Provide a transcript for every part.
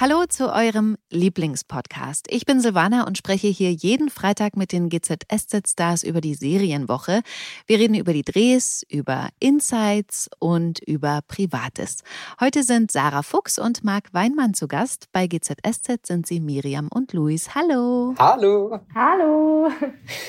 Hallo zu eurem Lieblingspodcast. Ich bin Silvana und spreche hier jeden Freitag mit den GZSZ-Stars über die Serienwoche. Wir reden über die Drehs, über Insights und über Privates. Heute sind Sarah Fuchs und Marc Weinmann zu Gast. Bei GZSZ sind sie Miriam und Luis. Hallo. Hallo. Hallo.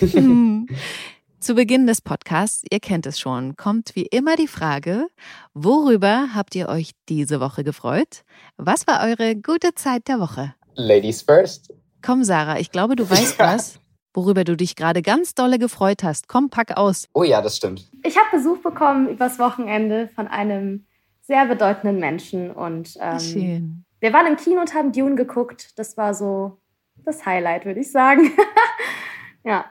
Zu Beginn des Podcasts, ihr kennt es schon, kommt wie immer die Frage, worüber habt ihr euch diese Woche gefreut? Was war eure gute Zeit der Woche? Ladies first. Komm, Sarah, ich glaube, du weißt was, worüber du dich gerade ganz dolle gefreut hast. Komm, pack aus. Oh ja, das stimmt. Ich habe Besuch bekommen übers Wochenende von einem sehr bedeutenden Menschen und ähm, Schön. wir waren im Kino und haben Dune geguckt. Das war so das Highlight, würde ich sagen. ja.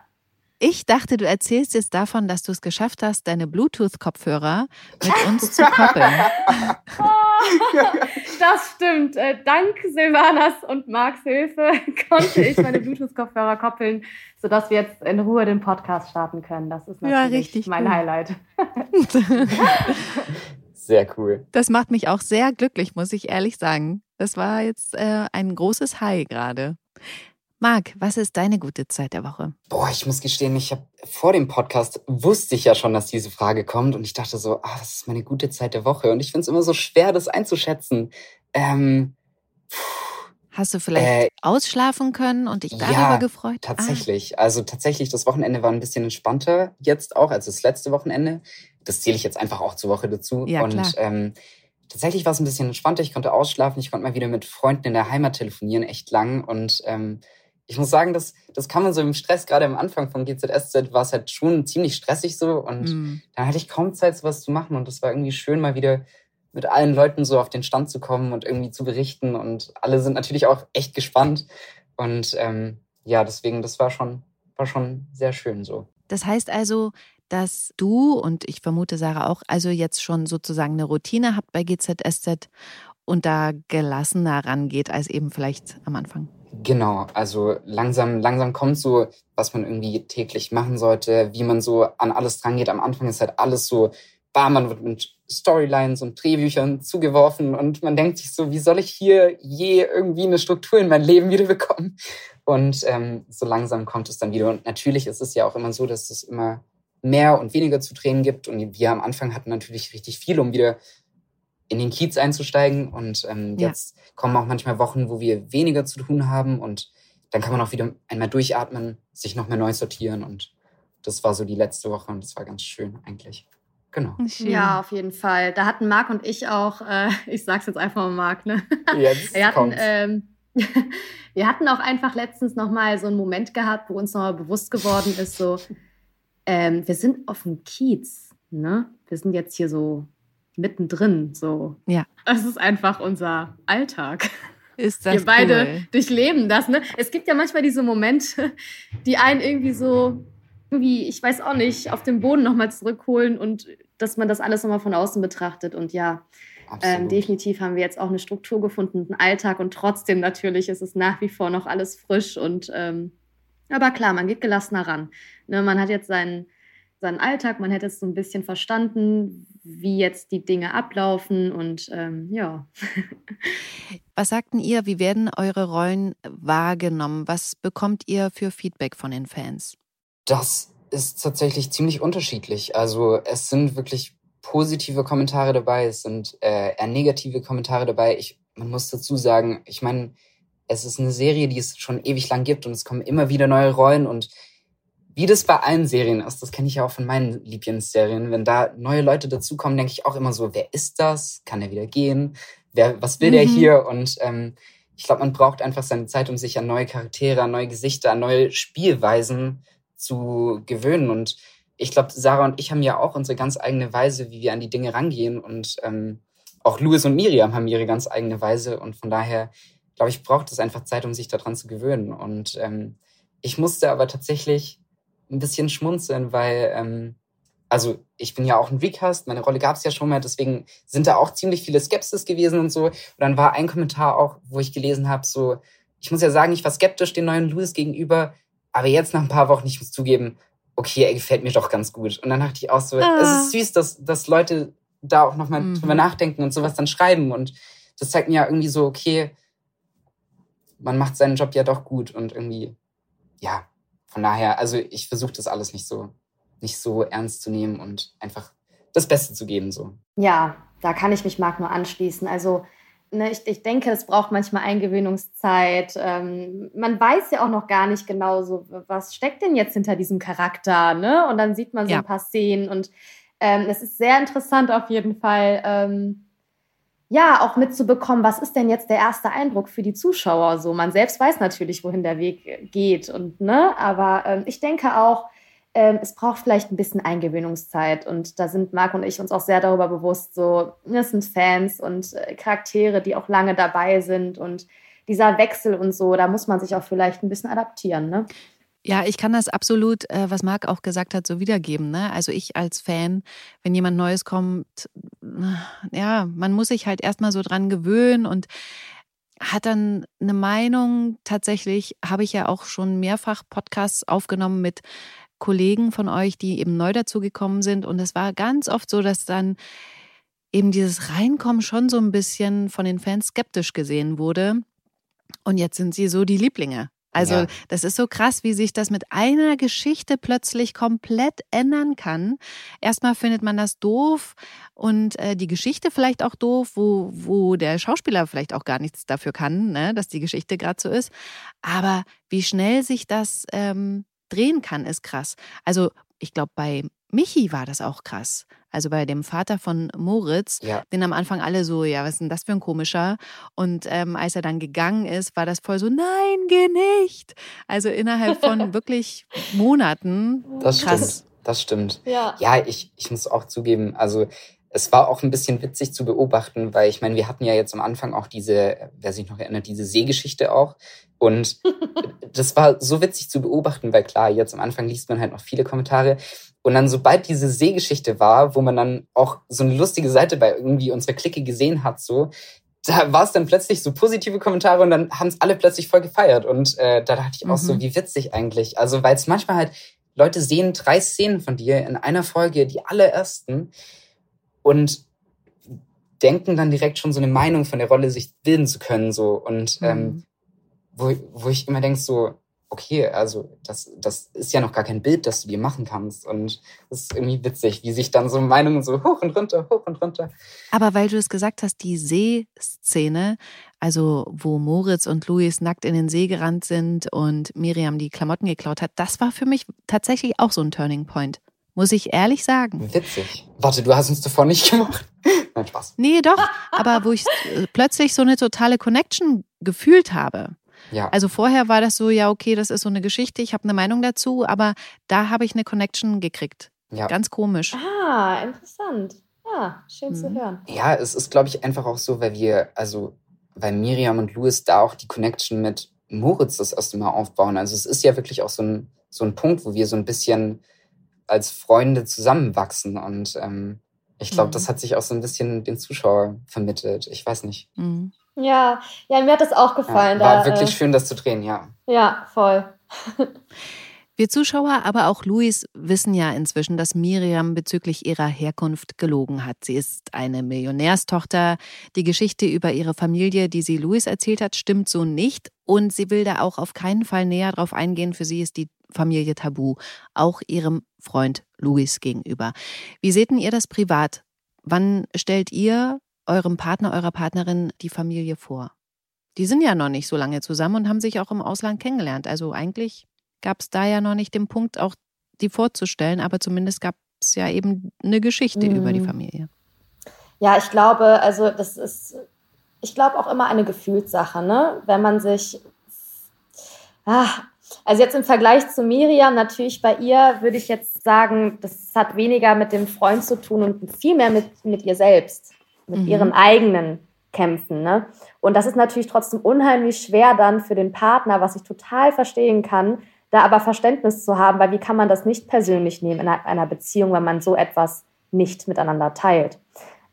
Ich dachte, du erzählst jetzt davon, dass du es geschafft hast, deine Bluetooth-Kopfhörer mit uns zu koppeln. das stimmt. Äh, dank Silvanas und Marks Hilfe konnte ich meine Bluetooth-Kopfhörer koppeln, sodass wir jetzt in Ruhe den Podcast starten können. Das ist Ja, natürlich richtig mein cool. Highlight. Sehr cool. Das macht mich auch sehr glücklich, muss ich ehrlich sagen. Das war jetzt äh, ein großes High gerade. Marc, was ist deine gute Zeit der Woche? Boah, ich muss gestehen, ich habe vor dem Podcast wusste ich ja schon, dass diese Frage kommt und ich dachte so, ah, das ist meine gute Zeit der Woche und ich finde es immer so schwer, das einzuschätzen. Ähm, Hast du vielleicht Äh, ausschlafen können und dich darüber ja, gefreut? tatsächlich. Also tatsächlich, das Wochenende war ein bisschen entspannter jetzt auch als das letzte Wochenende. Das zähle ich jetzt einfach auch zur Woche dazu. Ja, und klar. ähm, tatsächlich war es ein bisschen entspannter. Ich konnte ausschlafen, ich konnte mal wieder mit Freunden in der Heimat telefonieren, echt lang. Und ähm, ich muss sagen, das, das kann man so im Stress, gerade am Anfang von GZSZ, war es halt schon ziemlich stressig so. Und mm. dann hatte ich kaum Zeit, sowas zu machen. Und das war irgendwie schön, mal wieder mit allen Leuten so auf den Stand zu kommen und irgendwie zu berichten. Und alle sind natürlich auch echt gespannt. Und ähm, ja, deswegen, das war schon, war schon sehr schön so. Das heißt also, dass du und ich vermute Sarah auch, also jetzt schon sozusagen eine Routine habt bei GZSZ und da gelassener rangeht als eben vielleicht am Anfang. Genau, also langsam, langsam kommt so, was man irgendwie täglich machen sollte, wie man so an alles drangeht. Am Anfang ist halt alles so, bam, man wird mit Storylines und Drehbüchern zugeworfen und man denkt sich so, wie soll ich hier je irgendwie eine Struktur in mein Leben wieder bekommen? Und ähm, so langsam kommt es dann wieder. Und natürlich ist es ja auch immer so, dass es immer mehr und weniger zu drehen gibt. Und wir am Anfang hatten natürlich richtig viel, um wieder in den Kiez einzusteigen. Und ähm, Ja. jetzt kommen auch manchmal Wochen, wo wir weniger zu tun haben. Und dann kann man auch wieder einmal durchatmen, sich nochmal neu sortieren. Und das war so die letzte Woche und das war ganz schön eigentlich. Genau. Schön. Ja, auf jeden Fall. Da hatten Marc und ich auch, äh, ich sag's jetzt einfach mal Marc, ne? Jetzt Wir hatten, kommt's. ähm, wir hatten auch einfach letztens nochmal so einen Moment gehabt, wo uns nochmal bewusst geworden ist, so, ähm, wir sind auf dem Kiez, ne? Wir sind jetzt hier so mittendrin, so. Ja. Das ist einfach unser Alltag. Ist das wir beide cool. durchleben das, ne? Es gibt ja manchmal diese Momente, die einen irgendwie so, irgendwie, ich weiß auch nicht, auf den Boden nochmal zurückholen und dass man das alles nochmal von außen betrachtet. Und ja, ähm, definitiv haben wir jetzt auch eine Struktur gefunden, einen Alltag und trotzdem natürlich ist es nach wie vor noch alles frisch und ähm, aber klar, man geht gelassener ran. Ne, man hat jetzt seinen, seinen Alltag, man hat jetzt so ein bisschen verstanden, wie jetzt die Dinge ablaufen und ähm, ja. Was sagten ihr, wie werden eure Rollen wahrgenommen? Was bekommt ihr für Feedback von den Fans? Das ist tatsächlich ziemlich unterschiedlich. Also es sind wirklich positive Kommentare dabei, es sind äh, eher negative Kommentare dabei. Ich, man muss dazu sagen, ich meine, es ist eine Serie, die es schon ewig lang gibt und es kommen immer wieder neue Rollen und wie das bei allen Serien ist, das kenne ich ja auch von meinen Lieblingsserien. Wenn da neue Leute dazukommen, denke ich auch immer so, wer ist das? Kann er wieder gehen? Wer, was will der Mhm. hier? Und ähm, ich glaube, man braucht einfach seine Zeit, um sich an neue Charaktere, an neue Gesichter, an neue Spielweisen zu gewöhnen. Und ich glaube, Sarah und ich haben ja auch unsere ganz eigene Weise, wie wir an die Dinge rangehen. Und ähm, auch Louis und Miriam haben ihre ganz eigene Weise. Und von daher, glaube ich, braucht es einfach Zeit, um sich daran zu gewöhnen. Und ähm, ich musste aber tatsächlich ein bisschen schmunzeln, weil, ähm, also ich bin ja auch ein Recast, meine Rolle gab es ja schon mal, deswegen sind da auch ziemlich viele Skepsis gewesen und so. Und dann war ein Kommentar auch, wo ich gelesen habe, so, ich muss ja sagen, ich war skeptisch den neuen Louis gegenüber, Aber jetzt nach ein paar Wochen, ich muss zugeben, okay, er gefällt mir doch ganz gut. Und dann dachte ich auch so, ah. es ist süß, dass, dass Leute da auch nochmal mhm. drüber nachdenken und sowas dann schreiben. Und das zeigt mir ja irgendwie so, okay, man macht seinen Job ja doch gut und irgendwie, ja, von daher, also ich versuche das alles nicht so, nicht so ernst zu nehmen und einfach das Beste zu geben, so. Ja, da kann ich mich Marc nur anschließen. Also, ne, ich, ich denke, es braucht manchmal Eingewöhnungszeit. Ähm, man weiß ja auch noch gar nicht genau so, was steckt denn jetzt hinter diesem Charakter, ne? Und dann sieht man so ja. ein paar Szenen und ähm, es ist sehr interessant auf jeden Fall. Ähm, ja, auch mitzubekommen, was ist denn jetzt der erste Eindruck für die Zuschauer? So, man selbst weiß natürlich, wohin der Weg geht und ne, aber ähm, ich denke auch, ähm, es braucht vielleicht ein bisschen Eingewöhnungszeit und da sind Marc und ich uns auch sehr darüber bewusst, so, das sind Fans und äh, Charaktere, die auch lange dabei sind und dieser Wechsel und so, da muss man sich auch vielleicht ein bisschen adaptieren, ne? Ja, ich kann das absolut, äh, was Marc auch gesagt hat, so wiedergeben. Ne? Also ich als Fan, wenn jemand Neues kommt, äh, ja, man muss sich halt erstmal so dran gewöhnen und hat dann eine Meinung. Tatsächlich habe ich ja auch schon mehrfach Podcasts aufgenommen mit Kollegen von euch, die eben neu dazugekommen sind. Und es war ganz oft so, dass dann eben dieses Reinkommen schon so ein bisschen von den Fans skeptisch gesehen wurde. Und jetzt sind sie so die Lieblinge. Also ja. das ist so krass, wie sich das mit einer Geschichte plötzlich komplett ändern kann. Erstmal findet man das doof und äh, die Geschichte vielleicht auch doof, wo, wo der Schauspieler vielleicht auch gar nichts dafür kann, ne, dass die Geschichte gerade so ist. Aber wie schnell sich das ähm, drehen kann, ist krass. Also ich glaube, bei Michi war das auch krass. Also bei dem Vater von Moritz, ja. den am Anfang alle so, ja, was ist denn das für ein komischer? Und ähm, als er dann gegangen ist, war das voll so, nein, geh nicht. Also innerhalb von wirklich Monaten. Das krass. stimmt. Das stimmt. Ja, ja ich, ich muss auch zugeben, also es war auch ein bisschen witzig zu beobachten, weil ich meine, wir hatten ja jetzt am Anfang auch diese, wer sich noch erinnert, diese Seegeschichte auch. Und das war so witzig zu beobachten, weil klar, jetzt am Anfang liest man halt noch viele Kommentare. Und dann, sobald diese Seegeschichte war, wo man dann auch so eine lustige Seite bei irgendwie unserer Clique gesehen hat, so, da war es dann plötzlich so positive Kommentare und dann haben es alle plötzlich voll gefeiert. Und äh, da dachte ich auch mhm. so, wie witzig eigentlich. Also, weil es manchmal halt, Leute sehen drei Szenen von dir in einer Folge, die allerersten, und denken dann direkt schon so eine Meinung von der Rolle sich bilden zu können. so Und ähm, mhm. wo, wo ich immer denke, so, okay, also das, das ist ja noch gar kein Bild, das du dir machen kannst. Und das ist irgendwie witzig, wie sich dann so Meinungen so hoch und runter, hoch und runter. Aber weil du es gesagt hast, die Seeszene, also wo Moritz und Luis nackt in den See gerannt sind und Miriam die Klamotten geklaut hat, das war für mich tatsächlich auch so ein Turning Point. Muss ich ehrlich sagen. Witzig. Warte, du hast uns davor nicht gemacht. Nein, Spaß. Nee, doch. Aber wo ich äh, plötzlich so eine totale Connection gefühlt habe. Ja. Also vorher war das so, ja, okay, das ist so eine Geschichte, ich habe eine Meinung dazu, aber da habe ich eine Connection gekriegt. Ja. Ganz komisch. Ah, interessant. Ja, schön mhm. zu hören. Ja, es ist, glaube ich, einfach auch so, weil wir, also, weil Miriam und Louis da auch die Connection mit Moritz das erste Mal aufbauen. Also es ist ja wirklich auch so ein, so ein Punkt, wo wir so ein bisschen als Freunde zusammenwachsen und ähm, ich glaube, mhm. das hat sich auch so ein bisschen den Zuschauer vermittelt. Ich weiß nicht. Mhm. Ja, ja, mir hat das auch gefallen. Ja, war da, wirklich äh, schön, das zu drehen, ja. Ja, voll. Wir Zuschauer, aber auch Luis wissen ja inzwischen, dass Miriam bezüglich ihrer Herkunft gelogen hat. Sie ist eine Millionärstochter. Die Geschichte über ihre Familie, die sie Luis erzählt hat, stimmt so nicht. Und sie will da auch auf keinen Fall näher drauf eingehen. Für sie ist die Familie tabu, auch ihrem Freund Luis gegenüber. Wie seht ihr das privat? Wann stellt ihr eurem Partner, eurer Partnerin die Familie vor? Die sind ja noch nicht so lange zusammen und haben sich auch im Ausland kennengelernt. Also eigentlich gab es da ja noch nicht den Punkt, auch die vorzustellen, aber zumindest gab es ja eben eine Geschichte mhm. über die Familie. Ja, ich glaube, also das ist, ich glaube auch immer eine Gefühlssache, ne? Wenn man sich, ah, also jetzt im Vergleich zu Miriam, natürlich bei ihr würde ich jetzt sagen, das hat weniger mit dem Freund zu tun und viel mehr mit, mit ihr selbst, mit mhm. ihren eigenen Kämpfen. Ne? Und das ist natürlich trotzdem unheimlich schwer dann für den Partner, was ich total verstehen kann, da aber Verständnis zu haben, weil wie kann man das nicht persönlich nehmen in einer Beziehung, wenn man so etwas nicht miteinander teilt.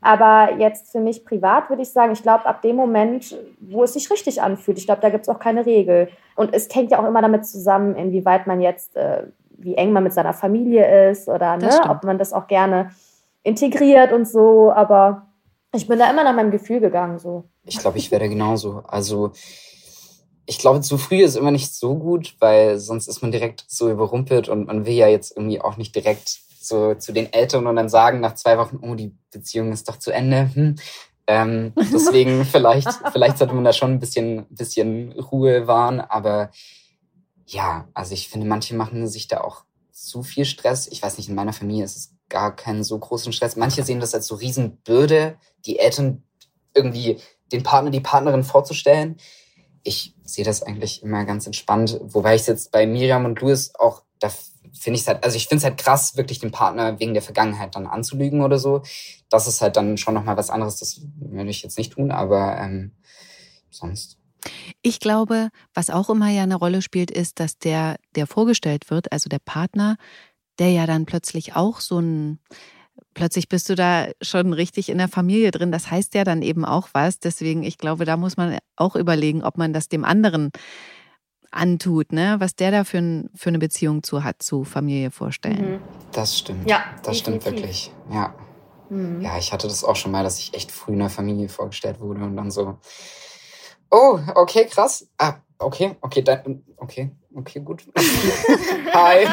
Aber jetzt für mich privat würde ich sagen, ich glaube, ab dem Moment, wo es sich richtig anfühlt, ich glaube, da gibt es auch keine Regel. Und es hängt ja auch immer damit zusammen, inwieweit man jetzt, äh, wie eng man mit seiner Familie ist oder ne, ob man das auch gerne integriert und so. Aber ich bin da immer nach meinem Gefühl gegangen. So. Ich glaube, ich werde genauso. Also ich glaube, zu früh ist immer nicht so gut, weil sonst ist man direkt so überrumpelt und man will ja jetzt irgendwie auch nicht direkt so zu den Eltern und dann sagen nach zwei Wochen, oh, die Beziehung ist doch zu Ende. Hm. Ähm, deswegen vielleicht, vielleicht sollte man da schon ein bisschen, bisschen Ruhe wahren. Aber ja, also ich finde, manche machen sich da auch zu viel Stress. Ich weiß nicht, in meiner Familie ist es gar keinen so großen Stress. Manche sehen das als so Riesenbürde, die Eltern irgendwie den Partner, die Partnerin vorzustellen. Ich sehe das eigentlich immer ganz entspannt, wobei ich es jetzt bei Miriam und Louis auch da finde ich halt, also ich finde es halt krass, wirklich den Partner wegen der Vergangenheit dann anzulügen oder so. Das ist halt dann schon nochmal was anderes, das würde ich jetzt nicht tun, aber ähm, sonst. Ich glaube, was auch immer ja eine Rolle spielt, ist, dass der, der vorgestellt wird, also der Partner, der ja dann plötzlich auch so ein, plötzlich bist du da schon richtig in der Familie drin. Das heißt ja dann eben auch was. Deswegen, ich glaube, da muss man auch überlegen, ob man das dem anderen antut, ne? was der da für, ein, für eine Beziehung zu hat, zu Familie vorstellen. Mhm. Das stimmt. Ja, das stimmt wirklich. Ja. Mhm. Ja, ich hatte das auch schon mal, dass ich echt früh in einer Familie vorgestellt wurde und dann so, oh, okay, krass. Ah, okay, okay, dann, okay, okay, gut. Hi.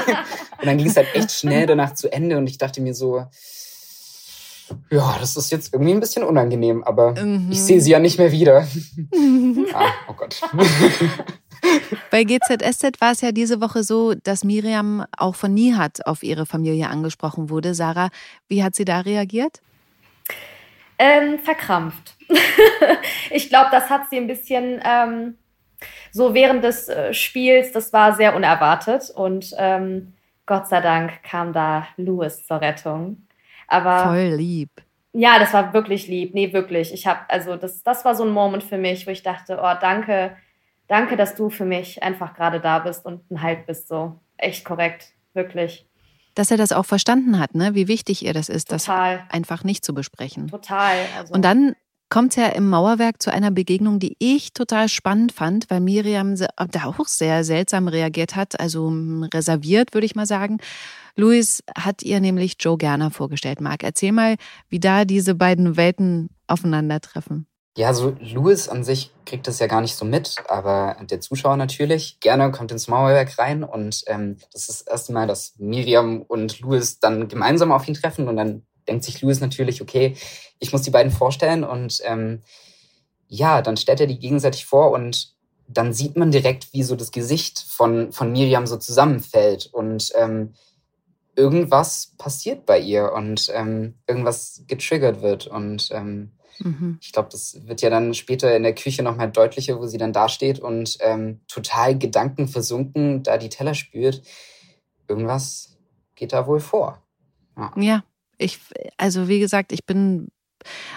Und dann ging es halt echt schnell danach zu Ende und ich dachte mir so, ja, das ist jetzt irgendwie ein bisschen unangenehm, aber mhm. ich sehe sie ja nicht mehr wieder. ah, oh Gott. Bei GZSZ war es ja diese Woche so, dass Miriam auch von Nihat auf ihre Familie angesprochen wurde. Sarah, wie hat sie da reagiert? Ähm, verkrampft. ich glaube, das hat sie ein bisschen ähm, so während des äh, Spiels, das war sehr unerwartet und ähm, Gott sei Dank kam da Louis zur Rettung. Aber voll lieb. Ja, das war wirklich lieb. Nee, wirklich. Ich habe also das das war so ein Moment für mich, wo ich dachte, oh, danke, danke, dass du für mich einfach gerade da bist und ein Halt bist, so echt korrekt, wirklich. Dass er das auch verstanden hat, ne? wie wichtig ihr das ist, Total. das einfach nicht zu besprechen. Total. Also und dann kommt es ja im Mauerwerk zu einer Begegnung, die ich total spannend fand, weil Miriam da auch sehr seltsam reagiert hat, also hm, reserviert, würde ich mal sagen. Louis hat ihr nämlich Joe Gerner vorgestellt. Marc, erzähl mal, wie da diese beiden Welten aufeinandertreffen. Ja, so Louis an sich kriegt das ja gar nicht so mit, aber der Zuschauer natürlich. Gerne kommt ins Mauerwerk rein und ähm, das ist das erste Mal, dass Miriam und Louis dann gemeinsam auf ihn treffen und dann denkt sich Louis natürlich, okay, ich muss die beiden vorstellen und ähm, ja, dann stellt er die gegenseitig vor und dann sieht man direkt, wie so das Gesicht von, von Miriam so zusammenfällt und ähm, irgendwas passiert bei ihr und ähm, irgendwas getriggert wird und ähm, Mhm. Ich glaube, das wird ja dann später in der Küche nochmal deutlicher, wo sie dann dasteht und ähm, total gedankenversunken da die Teller spürt. Irgendwas geht da wohl vor. Ja. ja, ich, also wie gesagt, ich bin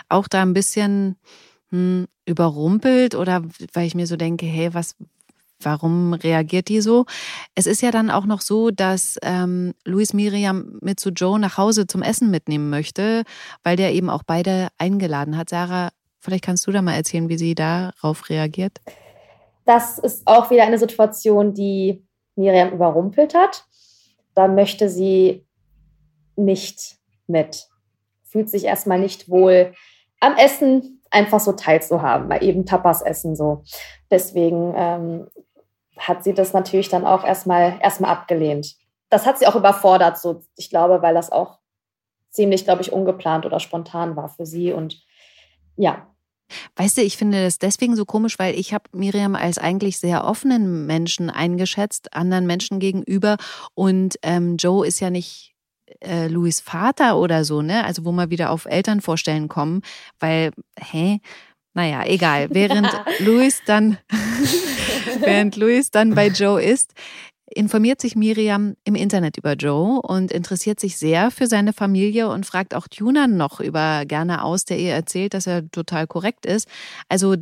auch da ein bisschen hm, überrumpelt oder weil ich mir so denke, hey, was, Warum reagiert die so? Es ist ja dann auch noch so, dass ähm, Luis Miriam mit zu Joe nach Hause zum Essen mitnehmen möchte, weil der eben auch beide eingeladen hat. Sarah, vielleicht kannst du da mal erzählen, wie sie darauf reagiert. Das ist auch wieder eine Situation, die Miriam überrumpelt hat. Da möchte sie nicht mit. Fühlt sich erstmal nicht wohl am Essen einfach so teilzuhaben, weil eben Tapas essen so. Deswegen ähm, hat sie das natürlich dann auch erstmal erstmal abgelehnt. Das hat sie auch überfordert, so ich glaube, weil das auch ziemlich, glaube ich, ungeplant oder spontan war für sie und ja. Weißt du, ich finde das deswegen so komisch, weil ich habe Miriam als eigentlich sehr offenen Menschen eingeschätzt, anderen Menschen gegenüber. Und ähm, Joe ist ja nicht äh, Louis Vater oder so, ne? Also wo wir wieder auf Eltern vorstellen kommen, weil, hä? Naja, egal. Während Louis dann, während Louis dann bei Joe ist, informiert sich Miriam im Internet über Joe und interessiert sich sehr für seine Familie und fragt auch Tunan noch über gerne aus, der ihr erzählt, dass er total korrekt ist. Also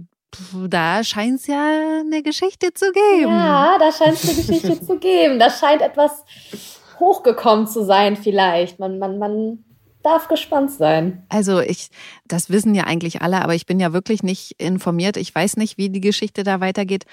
da scheint es ja eine Geschichte zu geben. Ja, da scheint es eine Geschichte zu geben. Da scheint etwas hochgekommen zu sein vielleicht. Man, man, man darf gespannt sein. Also ich, das wissen ja eigentlich alle, aber ich bin ja wirklich nicht informiert. Ich weiß nicht, wie die Geschichte da weitergeht.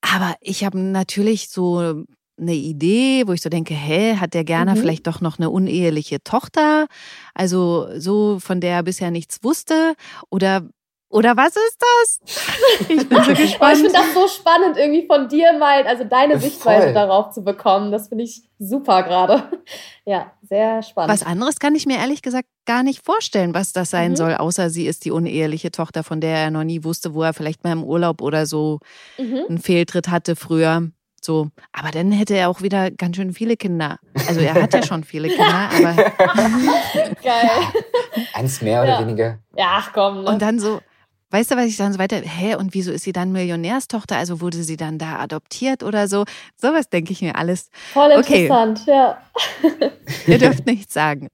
Aber ich habe natürlich so eine Idee, wo ich so denke, hä, hat der Gerner mhm. vielleicht doch noch eine uneheliche Tochter? Also so, von der er bisher nichts wusste? Oder oder was ist das? Ich bin so gespannt. ich finde das so spannend, irgendwie von dir mal, also deine Voll. Sichtweise darauf zu bekommen. Das finde ich super gerade. Ja, sehr spannend. Was anderes kann ich mir ehrlich gesagt gar nicht vorstellen, was das sein mhm. soll, außer sie ist die uneheliche Tochter, von der er noch nie wusste, wo er vielleicht mal im Urlaub oder so mhm. einen Fehltritt hatte früher. So, aber dann hätte er auch wieder ganz schön viele Kinder. Also er hat ja schon viele Kinder, aber. Geil. Eins mehr oder ja. weniger. Ja, ach komm. Ne? Und dann so, Weißt du, was ich dann so weiter, hä, und wieso ist sie dann Millionärstochter? Also wurde sie dann da adoptiert oder so? Sowas denke ich mir alles. Voll interessant, okay. ja. Ihr dürft nichts sagen.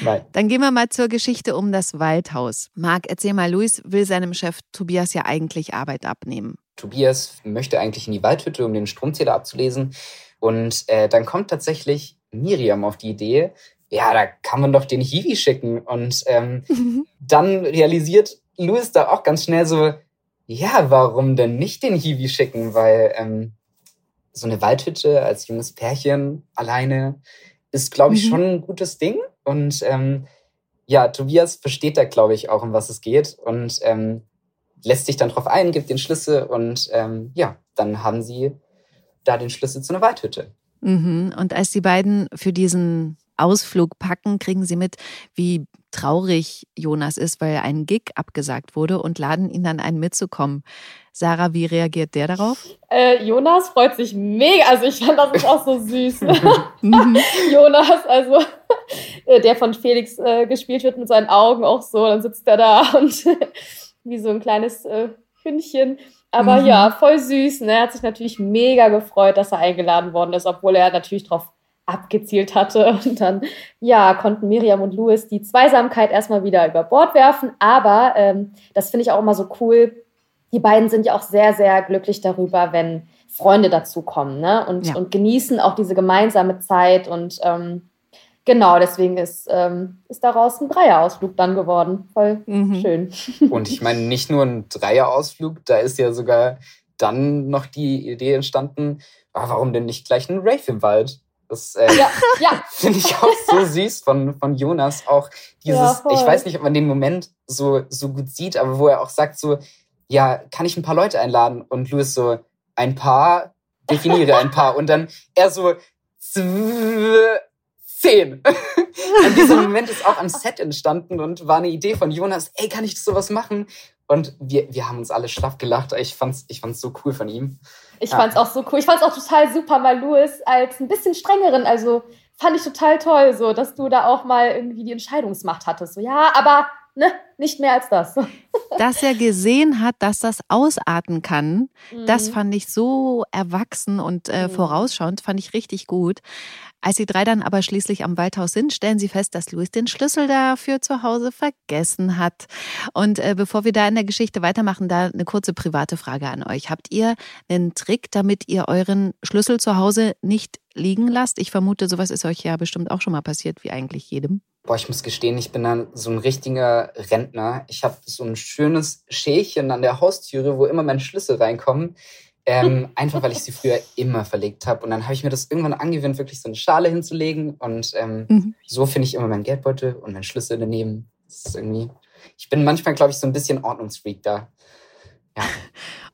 Nein. Dann gehen wir mal zur Geschichte um das Waldhaus. Marc, erzähl mal, Luis will seinem Chef Tobias ja eigentlich Arbeit abnehmen. Tobias möchte eigentlich in die Waldhütte, um den Stromzähler abzulesen. Und äh, dann kommt tatsächlich Miriam auf die Idee, ja, da kann man doch den Hiwi schicken. Und ähm, dann realisiert Louis da auch ganz schnell so, ja, warum denn nicht den Hiwi schicken? Weil ähm, so eine Waldhütte als junges Pärchen alleine ist, glaube ich, mhm. schon ein gutes Ding. Und ähm, ja, Tobias versteht da, glaube ich, auch, um was es geht und ähm, lässt sich dann drauf ein, gibt den Schlüssel und ähm, ja, dann haben sie da den Schlüssel zu einer Waldhütte. Mhm. Und als die beiden für diesen Ausflug packen, kriegen sie mit, wie traurig Jonas ist, weil ein Gig abgesagt wurde und laden ihn dann ein mitzukommen. Sarah, wie reagiert der darauf? Äh, Jonas freut sich mega. Also ich fand das ist auch so süß. Mhm. Jonas, also äh, der von Felix äh, gespielt wird mit seinen Augen auch so. Dann sitzt er da und wie so ein kleines äh, Hündchen. Aber mhm. ja, voll süß. Ne? Er hat sich natürlich mega gefreut, dass er eingeladen worden ist, obwohl er natürlich darauf abgezielt hatte. Und dann, ja, konnten Miriam und Louis die Zweisamkeit erstmal wieder über Bord werfen. Aber ähm, das finde ich auch immer so cool. Die beiden sind ja auch sehr, sehr glücklich darüber, wenn Freunde dazukommen ne? und, ja. und genießen auch diese gemeinsame Zeit. Und ähm, genau, deswegen ist, ähm, ist daraus ein Dreierausflug dann geworden. Voll mhm. schön. Und ich meine, nicht nur ein Dreierausflug, da ist ja sogar dann noch die Idee entstanden, ah, warum denn nicht gleich ein Rave im Wald? Das äh, ja, ja. finde ich auch so süß von, von Jonas. Auch dieses, ja, ich weiß nicht, ob man den Moment so, so gut sieht, aber wo er auch sagt so, ja, kann ich ein paar Leute einladen? Und Louis so, ein paar, definiere ein paar. Und dann er so, zehn. und dieser Moment ist auch am Set entstanden und war eine Idee von Jonas, ey, kann ich sowas machen? Und wir, wir haben uns alle schlaff gelacht. Ich fand's, ich fand's so cool von ihm. Ich ja. fand's auch so cool. Ich fand's auch total super, mal Louis als ein bisschen strengeren, also fand ich total toll, so, dass du da auch mal irgendwie die Entscheidungsmacht hattest. So, ja, aber ne, nicht mehr als das. Dass er gesehen hat, dass das ausarten kann, mhm. das fand ich so erwachsen und äh, mhm. vorausschauend, fand ich richtig gut. Als die drei dann aber schließlich am Waldhaus sind, stellen sie fest, dass Louis den Schlüssel dafür zu Hause vergessen hat. Und äh, bevor wir da in der Geschichte weitermachen, da eine kurze private Frage an euch. Habt ihr einen Trick, damit ihr euren Schlüssel zu Hause nicht liegen lasst? Ich vermute, sowas ist euch ja bestimmt auch schon mal passiert, wie eigentlich jedem. Boah, ich muss gestehen, ich bin dann so ein richtiger Rentner. Ich habe so ein schönes Schälchen an der Haustüre, wo immer meine Schlüssel reinkommen. Ähm, einfach weil ich sie früher immer verlegt habe. Und dann habe ich mir das irgendwann angewöhnt, wirklich so eine Schale hinzulegen. Und ähm, mhm. so finde ich immer meinen Geldbeutel und meinen Schlüssel daneben. Das ist irgendwie. Ich bin manchmal, glaube ich, so ein bisschen Ordnungsfreak da. Ja.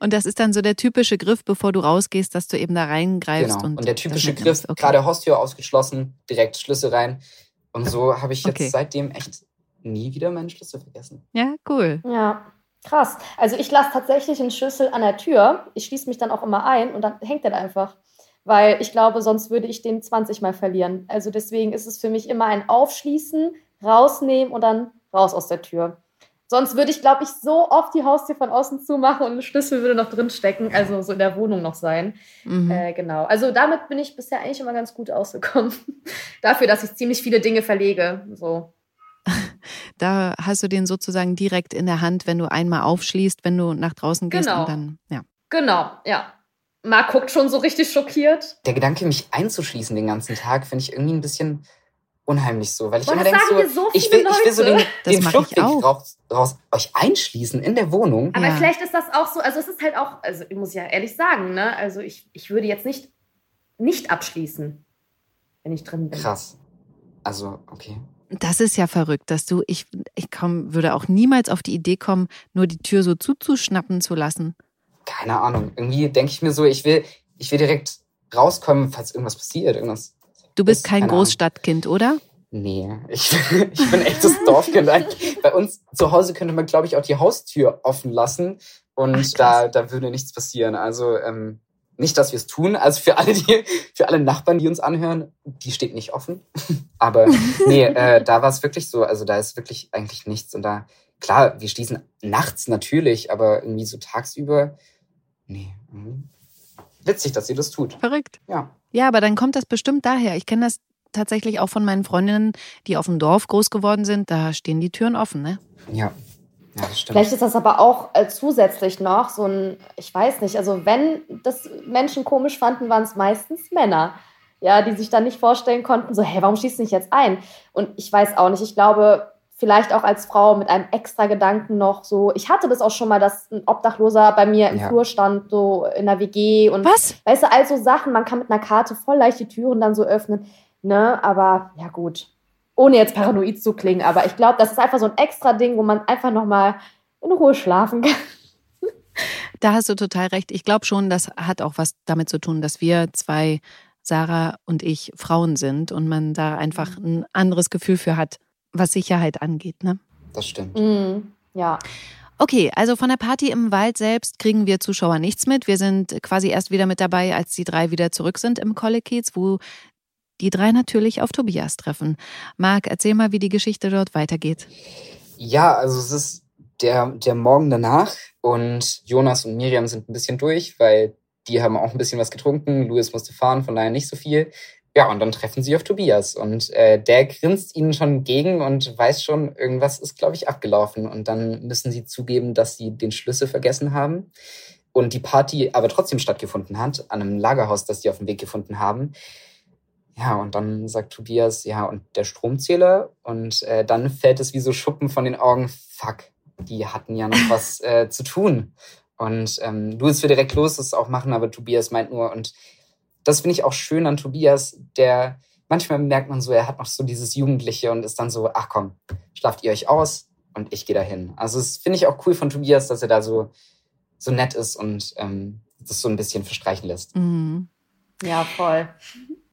Und das ist dann so der typische Griff, bevor du rausgehst, dass du eben da reingreifst. Genau. Und, und der typische Griff, okay. gerade Haustür ausgeschlossen, direkt Schlüssel rein. Und so habe ich jetzt okay. seitdem echt nie wieder meinen Schlüssel vergessen. Ja, cool. Ja. Krass. Also ich lasse tatsächlich einen Schlüssel an der Tür. Ich schließe mich dann auch immer ein und dann hängt der einfach. Weil ich glaube, sonst würde ich den 20 Mal verlieren. Also deswegen ist es für mich immer ein Aufschließen, rausnehmen und dann raus aus der Tür. Sonst würde ich, glaube ich, so oft die Haustür von außen zumachen und ein Schlüssel würde noch drin stecken, also so in der Wohnung noch sein. Mhm. Äh, genau. Also damit bin ich bisher eigentlich immer ganz gut ausgekommen. Dafür, dass ich ziemlich viele Dinge verlege. So. Da hast du den sozusagen direkt in der Hand, wenn du einmal aufschließt, wenn du nach draußen gehst genau. und dann, ja. Genau, ja. Marc guckt schon so richtig schockiert. Der Gedanke, mich einzuschließen den ganzen Tag, finde ich irgendwie ein bisschen unheimlich so, weil ich Boah, immer denke sagen so, so ich viele will, ich will so Leute. den, Das den Fluchtweg raus, raus, euch einschließen in der Wohnung. Aber Ja. vielleicht ist das auch so, also es ist halt auch, also ich muss ja ehrlich sagen, ne? Also ich, ich würde jetzt nicht, nicht abschließen, wenn ich drin bin. Krass. Also, okay. Das ist ja verrückt, dass du, ich, ich komm, würde auch niemals auf die Idee kommen, nur die Tür so zuzuschnappen zu lassen. Keine Ahnung. Irgendwie denke ich mir so, ich will, ich will direkt rauskommen, falls irgendwas passiert. Irgendwas. Du bist Das- kein. Großstadtkind, oder? Nee, ich, ich bin echtes Dorfkind. Bei uns zu Hause könnte man, glaube ich, auch die Haustür offen lassen und Ach, da, da würde nichts passieren. Also ähm, nicht, dass wir es tun. Also für alle, die, für alle Nachbarn, die uns anhören, die steht nicht offen. Aber nee, äh, da war es wirklich so. Also da ist wirklich eigentlich nichts. Und da, klar, wir schließen nachts natürlich, aber irgendwie so tagsüber, nee. mhm. Witzig, dass ihr das tut. Verrückt. Ja. Ja, aber dann kommt das bestimmt daher. Ich kenne das tatsächlich auch von meinen Freundinnen, die auf dem Dorf groß geworden sind. Da stehen die Türen offen, ne? Ja. Ja, das stimmt. Vielleicht ist das aber auch äh, zusätzlich noch so ein, ich weiß nicht, also wenn das Menschen komisch fanden, waren es meistens Männer. Ja, die sich dann nicht vorstellen konnten, so, hey, warum schießt du nicht jetzt ein? Und ich weiß auch nicht, ich glaube, vielleicht auch als Frau mit einem extra Gedanken noch so, ich hatte das auch schon mal, dass ein Obdachloser bei mir im Ja. Flur stand, so in der WG und Was? weißt du, also Sachen, man kann mit einer Karte voll leicht die Türen dann so öffnen, ne, aber ja gut, ohne jetzt paranoid zu klingen, aber ich glaube, das ist einfach so ein extra Ding, wo man einfach nochmal in Ruhe schlafen kann. Da hast du total recht. Ich glaube schon, das hat auch was damit zu tun, dass wir zwei, Sarah und ich, Frauen sind und man da einfach ein anderes Gefühl für hat, was Sicherheit angeht, ne? Das stimmt. Mhm. Ja. Okay, also von der Party im Wald selbst kriegen wir Zuschauer nichts mit. Wir sind quasi erst wieder mit dabei, als die drei wieder zurück sind im Kollekiez, wo die drei natürlich auf Tobias treffen. Marc, erzähl mal, wie die Geschichte dort weitergeht. Ja, also es ist der, der Morgen danach und Jonas und Miriam sind ein bisschen durch, weil die haben auch ein bisschen was getrunken. Louis musste fahren, von daher nicht so viel. Ja, und dann treffen sie auf Tobias und äh, der grinst ihnen schon entgegen und weiß schon, irgendwas ist, glaube ich, abgelaufen. Und dann müssen sie zugeben, dass sie den Schlüssel vergessen haben und die Party aber trotzdem stattgefunden hat, an einem Lagerhaus, das sie auf dem Weg gefunden haben. Ja, und dann sagt Tobias, ja, und der Stromzähler. Und äh, dann fällt es wie so Schuppen von den Augen, fuck, die hatten ja noch was äh, zu tun. Und ähm, Louis will direkt los, das auch machen, aber Tobias meint nur, und das finde ich auch schön an Tobias, der manchmal merkt man so, er hat noch so dieses Jugendliche und ist dann so, ach komm, schlaft ihr euch aus und ich gehe dahin. Also das finde ich auch cool von Tobias, dass er da so, so nett ist und ähm, das so ein bisschen verstreichen lässt. Mhm. Ja, voll.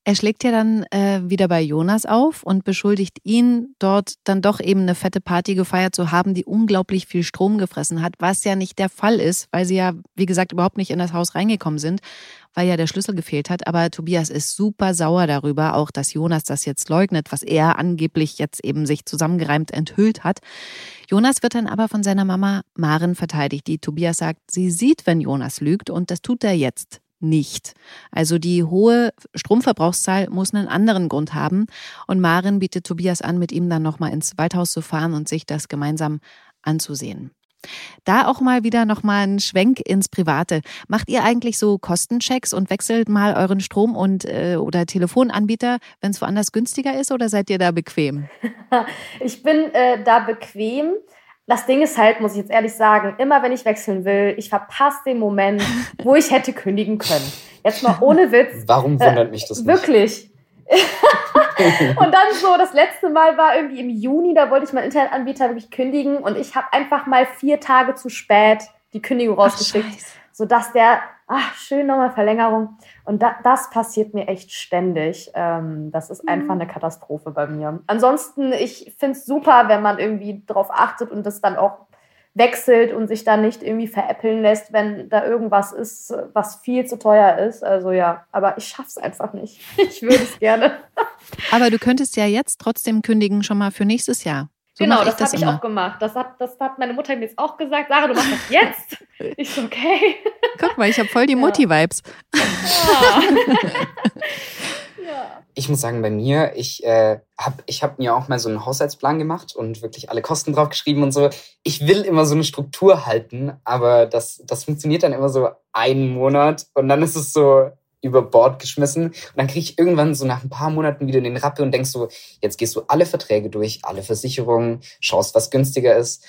Er schlägt ja dann äh, wieder bei Jonas auf und beschuldigt ihn, dort dann doch eben eine fette Party gefeiert zu haben, die unglaublich viel Strom gefressen hat, was ja nicht der Fall ist, weil sie ja, wie gesagt, überhaupt nicht in das Haus reingekommen sind, weil ja der Schlüssel gefehlt hat. Aber Tobias ist super sauer darüber, auch dass Jonas das jetzt leugnet, was er angeblich jetzt eben sich zusammengereimt enthüllt hat. Jonas wird dann aber von seiner Mama Maren verteidigt, die Tobias sagt, sie sieht, wenn Jonas lügt und das tut er jetzt nicht. Also die hohe Stromverbrauchszahl muss einen anderen Grund haben. Und Maren bietet Tobias an, mit ihm dann nochmal ins Waldhaus zu fahren und sich das gemeinsam anzusehen. Da auch mal wieder nochmal ein Schwenk ins Private. Macht ihr eigentlich so Kostenchecks und wechselt mal euren Strom und äh, oder Telefonanbieter, wenn es woanders günstiger ist, oder seid ihr da bequem? Ich bin äh, da bequem. Das Ding ist halt, muss ich jetzt ehrlich sagen, immer wenn ich wechseln will, ich verpasse den Moment, wo ich hätte kündigen können. Jetzt mal ohne Witz. Warum wundert mich das nicht? Wirklich. und dann so, das letzte Mal war irgendwie im Juni, da wollte ich meinen Internetanbieter wirklich kündigen und ich habe einfach mal vier Tage zu spät die Kündigung rausgeschickt, sodass der, ach, schön nochmal Verlängerung. Und da, das passiert mir echt ständig. Ähm, das ist einfach eine Katastrophe bei mir. Ansonsten, ich finde es super, wenn man irgendwie drauf achtet und das dann auch wechselt und sich dann nicht irgendwie veräppeln lässt, wenn da irgendwas ist, was viel zu teuer ist. Also ja, aber ich schaff's einfach nicht. Ich würde es gerne. Aber du könntest ja jetzt trotzdem kündigen, schon mal für nächstes Jahr. So genau, das, das habe ich auch gemacht. Das hat, das hat meine Mutter mir jetzt auch gesagt. Sarah, du machst das jetzt? Ich so, okay. Guck mal, ich habe voll die Ja. Mutti-Vibes. Ja. ja. Ich muss sagen, bei mir, ich äh, habe ich hab mir auch mal so einen Haushaltsplan gemacht und wirklich alle Kosten draufgeschrieben und so. Ich will immer so eine Struktur halten, aber das, das funktioniert dann immer so einen Monat und dann ist es so über Bord geschmissen. Und dann kriege ich irgendwann so nach ein paar Monaten wieder den Rappe und denkst so, jetzt gehst du alle Verträge durch, alle Versicherungen, schaust, was günstiger ist.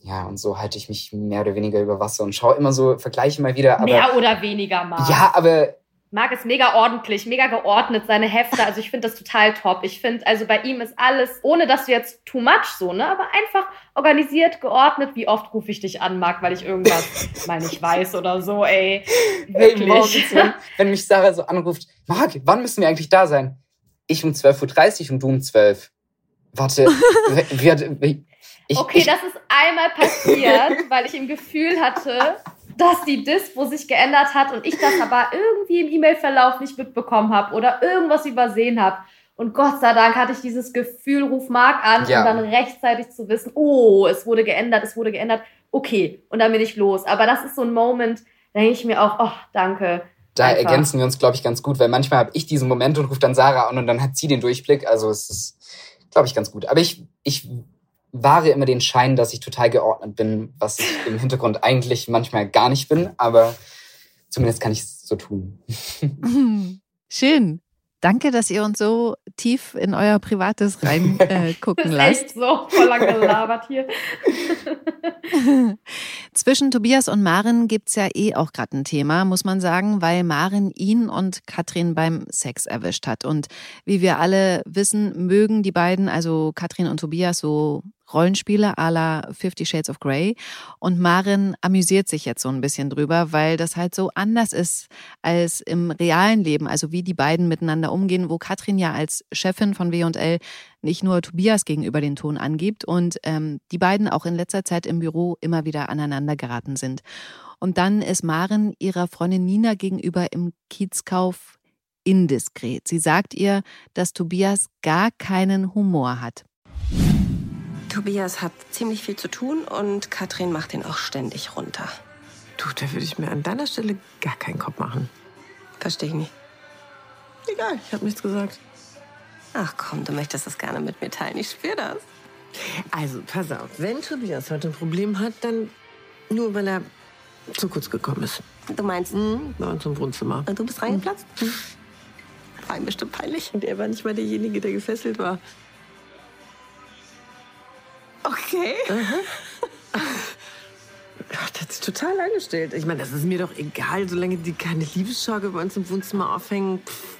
Ja, und so halte ich mich mehr oder weniger über Wasser und schaue immer so, vergleiche mal wieder. Aber, Mehr oder weniger mal. ja, aber Marc ist mega ordentlich, mega geordnet, seine Hefte. Also ich finde das total top. Ich finde, also bei ihm ist alles, ohne dass du jetzt too much so, ne? Aber einfach organisiert, geordnet. Wie oft rufe ich dich an, Marc, weil ich irgendwas mal nicht weiß oder so, ey. Wirklich. wenn, wenn mich Sarah so anruft, Marc, wann müssen wir eigentlich da sein? Ich um 12.30 Uhr und du um 12. Warte, wie, wie, ich, okay, ich, das ist einmal passiert, weil ich im Gefühl hatte, dass die Dispo sich geändert hat und ich das aber irgendwie im E-Mail-Verlauf nicht mitbekommen habe oder irgendwas übersehen habe. Und Gott sei Dank hatte ich dieses Gefühl, ruf Marc an, Ja. um dann rechtzeitig zu wissen, oh, es wurde geändert, es wurde geändert. Okay, und dann bin ich los. Aber das ist so ein Moment, da denke ich mir auch, oh, danke. da einfach. ergänzen wir uns, glaube ich, ganz gut, weil manchmal habe ich diesen Moment und rufe dann Sarah an und dann hat sie den Durchblick. Also es ist, glaube ich, ganz gut. Aber ich, ich wahre immer den Schein, dass ich total geordnet bin, was ich im Hintergrund eigentlich manchmal gar nicht bin, aber zumindest kann ich es so tun. Schön. Danke, dass ihr uns so tief in euer Privates reingucken äh, lasst. echt so voll lang gelabert hier. Zwischen Tobias und Maren gibt's ja eh auch gerade ein Thema, muss man sagen, weil Maren ihn und Katrin beim Sex erwischt hat. Und wie wir alle wissen, mögen die beiden, also Katrin und Tobias, so Rollenspiele à la Fifty Shades of Grey. Und Maren amüsiert sich jetzt so ein bisschen drüber, weil das halt so anders ist als im realen Leben, also wie die beiden miteinander umgehen, wo Katrin ja als Chefin von W&L nicht nur Tobias gegenüber den Ton angibt und ähm, die beiden auch in letzter Zeit im Büro immer wieder aneinander geraten sind. Und dann ist Maren ihrer Freundin Nina gegenüber im Kiezkauf indiskret. Sie sagt ihr, dass Tobias gar keinen Humor hat. Tobias hat ziemlich viel zu tun und Katrin macht ihn auch ständig runter. Du, da würde ich mir an deiner Stelle gar keinen Kopf machen. Verstehe ich nicht. Egal, ich habe nichts gesagt. Ach komm, du möchtest das gerne mit mir teilen. Ich spüre das. Also, pass auf, wenn Tobias heute ein Problem hat, dann nur, weil er zu kurz gekommen ist. Du meinst, Mhm, bei uns im Wohnzimmer. du bist reingeplatzt? War ihm bestimmt peinlich. Und er war nicht mal derjenige, der gefesselt war. Okay. Ach, das ist total angestellt. Ich meine, das ist mir doch egal, solange die keine Liebesschaukel bei uns im Wohnzimmer aufhängen. Pff.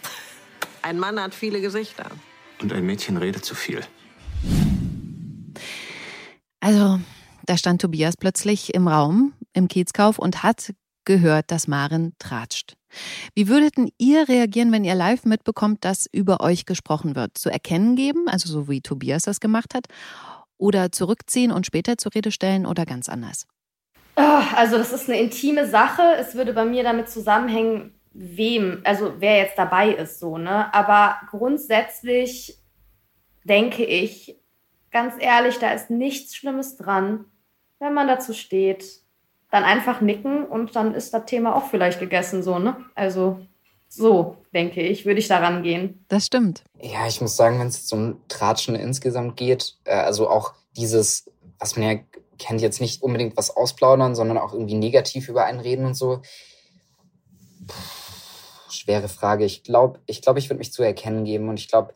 Ein Mann hat viele Gesichter. Und ein Mädchen redet zu viel. Also, da stand Tobias plötzlich im Raum im Kiezkauf und hat gehört, dass Maren tratscht. Wie würdet denn ihr reagieren, wenn ihr live mitbekommt, dass über euch gesprochen wird? Zu erkennen geben, also so wie Tobias das gemacht hat, oder zurückziehen und später zur Rede stellen oder ganz anders? Ah, Also das ist eine intime Sache. Es würde bei mir damit zusammenhängen, wem, also wer jetzt dabei ist, so, ne? Aber grundsätzlich denke ich, ganz ehrlich, da ist nichts Schlimmes dran, wenn man dazu steht, dann einfach nicken und dann ist das Thema auch vielleicht gegessen, so, ne? Also so, denke ich, würde ich daran gehen. Das stimmt. Ja, ich muss sagen, wenn es jetzt um Tratschen insgesamt geht, äh, also auch dieses, was man ja kennt, jetzt nicht unbedingt was ausplaudern, sondern auch irgendwie negativ über einen reden und so. Puh, schwere Frage. Ich glaube, ich, glaub, ich würde mich zu erkennen geben und ich glaube,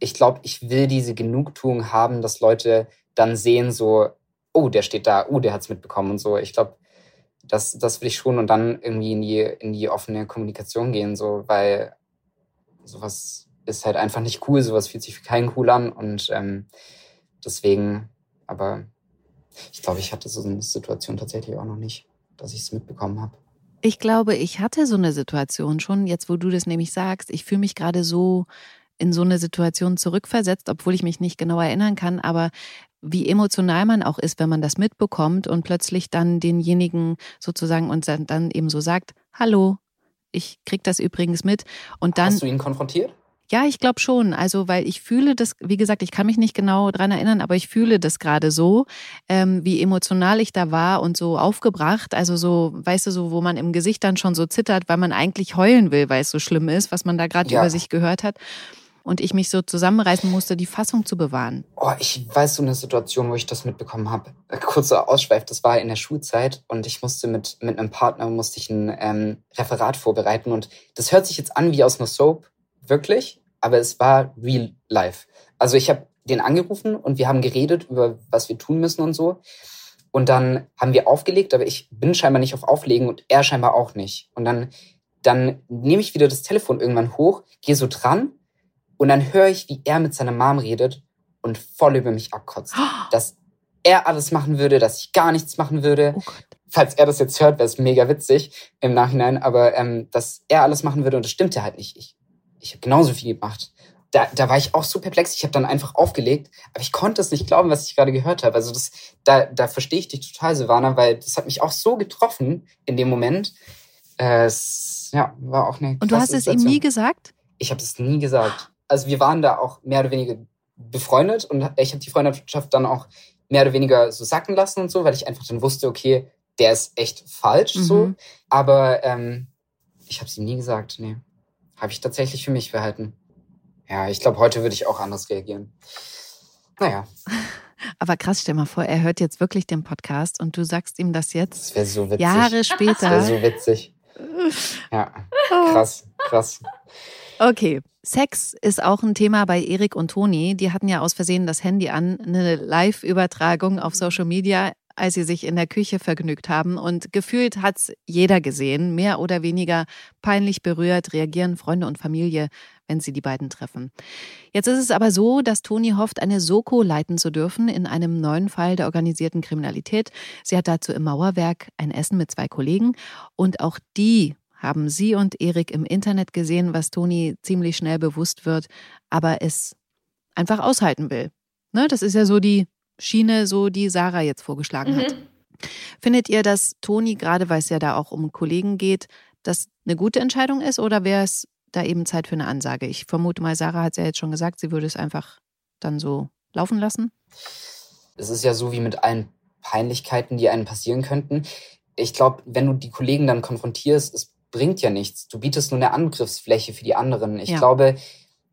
ich glaube, ich will diese Genugtuung haben, dass Leute dann sehen, so, oh, der steht da, oh, der hat's mitbekommen und so. Ich glaube, das, das will ich schon und dann irgendwie in die, in die offene Kommunikation gehen, so, weil sowas ist halt einfach nicht cool, sowas fühlt sich für keinen cool an und ähm, deswegen, aber ich glaube, ich hatte so eine Situation tatsächlich auch noch nicht, dass ich es mitbekommen habe. Ich glaube, ich hatte so eine Situation schon, jetzt wo du das nämlich sagst. Ich fühle mich gerade so in so eine Situation zurückversetzt, obwohl ich mich nicht genau erinnern kann, aber wie emotional man auch ist, wenn man das mitbekommt und plötzlich dann denjenigen sozusagen und dann- eben so sagt, hallo, ich krieg das übrigens mit und dann Hast du ihn konfrontiert? ja, ich glaube schon. Also, weil ich fühle das, wie gesagt, ich kann mich nicht genau dran erinnern, aber ich fühle das gerade so, ähm, wie emotional ich da war und so aufgebracht. Also so, weißt du, so, wo man im Gesicht dann schon so zittert, weil man eigentlich heulen will, weil es so schlimm ist, was man da gerade Ja. über sich gehört hat. Und ich mich so zusammenreißen musste, die Fassung zu bewahren. Oh, ich weiß so eine Situation, wo ich das mitbekommen habe. Kurzer Ausschweif, das war in der Schulzeit und ich musste mit, mit einem Partner musste ich ein ähm, Referat vorbereiten und das hört sich jetzt an wie aus einer Soap, wirklich, aber es war real life. Also ich habe den angerufen und wir haben geredet über was wir tun müssen und so. Und dann haben wir aufgelegt, aber ich bin scheinbar nicht auf Auflegen und er scheinbar auch nicht. Und dann, dann nehme ich wieder das Telefon irgendwann hoch, gehe so dran und dann höre ich, wie er mit seiner Mom redet und voll über mich abkotzt. Dass er alles machen würde, dass ich gar nichts machen würde. Oh Falls er das jetzt hört, wäre es mega witzig im Nachhinein, aber ähm, dass er alles machen würde und das stimmt ja halt nicht. Ich, ich habe genauso viel gemacht da, da war ich auch so perplex. Ich habe dann einfach aufgelegt, aber ich konnte es nicht glauben, was ich gerade gehört habe. Also das, da, da verstehe ich dich total, Silvana, weil das hat mich auch so getroffen in dem Moment. Äh, es, ja, war auch eine. Und du hast es ihm nie gesagt? Ich habe es nie gesagt. Also wir waren da auch mehr oder weniger befreundet und ich habe die Freundschaft dann auch mehr oder weniger so sacken lassen und so, weil ich einfach dann wusste, okay, der ist echt falsch mhm. so. Aber ähm, ich habe es ihm nie gesagt. Nee, habe ich tatsächlich für mich behalten. Ja, ich glaube, heute würde ich auch anders reagieren. Naja. Aber krass, stell mal vor, er hört jetzt wirklich den Podcast und du sagst ihm das jetzt. Das wäre so witzig. Jahre später. Das wäre so witzig. Ja, krass, krass. Okay, Sex ist auch ein Thema bei Erik und Toni. Die hatten ja aus Versehen das Handy an, eine Live-Übertragung auf Social Media als sie sich in der Küche vergnügt haben. Und gefühlt hat es jeder gesehen. Mehr oder weniger peinlich berührt reagieren Freunde und Familie, wenn sie die beiden treffen. Jetzt ist es aber so, dass Toni hofft, eine Soko leiten zu dürfen in einem neuen Fall der organisierten Kriminalität. Sie hat dazu im Mauerwerk ein Essen mit zwei Kollegen und auch die haben sie und Erik im Internet gesehen, was Toni ziemlich schnell bewusst wird, aber es einfach aushalten will. Ne, das ist ja so die Schiene, so die Sarah jetzt vorgeschlagen mhm. hat. Findet ihr, dass Toni, gerade weil es ja da auch um Kollegen geht, das eine gute Entscheidung ist oder wäre es da eben Zeit für eine Ansage? Ich vermute mal, Sarah hat es ja jetzt schon gesagt, sie würde es einfach dann so laufen lassen. Es ist ja so wie mit allen Peinlichkeiten, die einem passieren könnten. Ich glaube, wenn du die Kollegen dann konfrontierst, es bringt ja nichts. Du bietest nur eine Angriffsfläche für die anderen. Ich ja. glaube,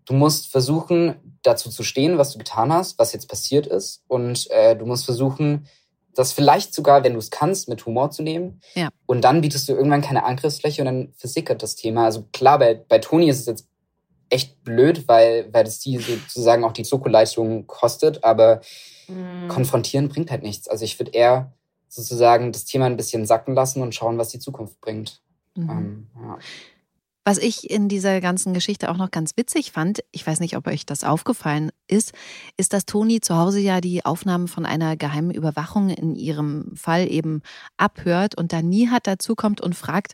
du musst versuchen, dazu zu stehen, was du getan hast, was jetzt passiert ist. Und äh, du musst versuchen, das vielleicht sogar, wenn du es kannst, mit Humor zu nehmen. Ja. Und dann bietest du irgendwann keine Angriffsfläche und dann versickert das Thema. Also klar, bei, bei Toni ist es jetzt echt blöd, weil, weil das die sozusagen auch die Soko-Leistung kostet, aber mhm. konfrontieren bringt halt nichts. Also ich würde eher sozusagen das Thema ein bisschen sacken lassen und schauen, was die Zukunft bringt. Mhm. Ähm, ja. Was ich in dieser ganzen Geschichte auch noch ganz witzig fand, ich weiß nicht, ob euch das aufgefallen ist, ist, dass Toni zu Hause ja die Aufnahmen von einer geheimen Überwachung in ihrem Fall eben abhört und da nie hat dazukommt und fragt,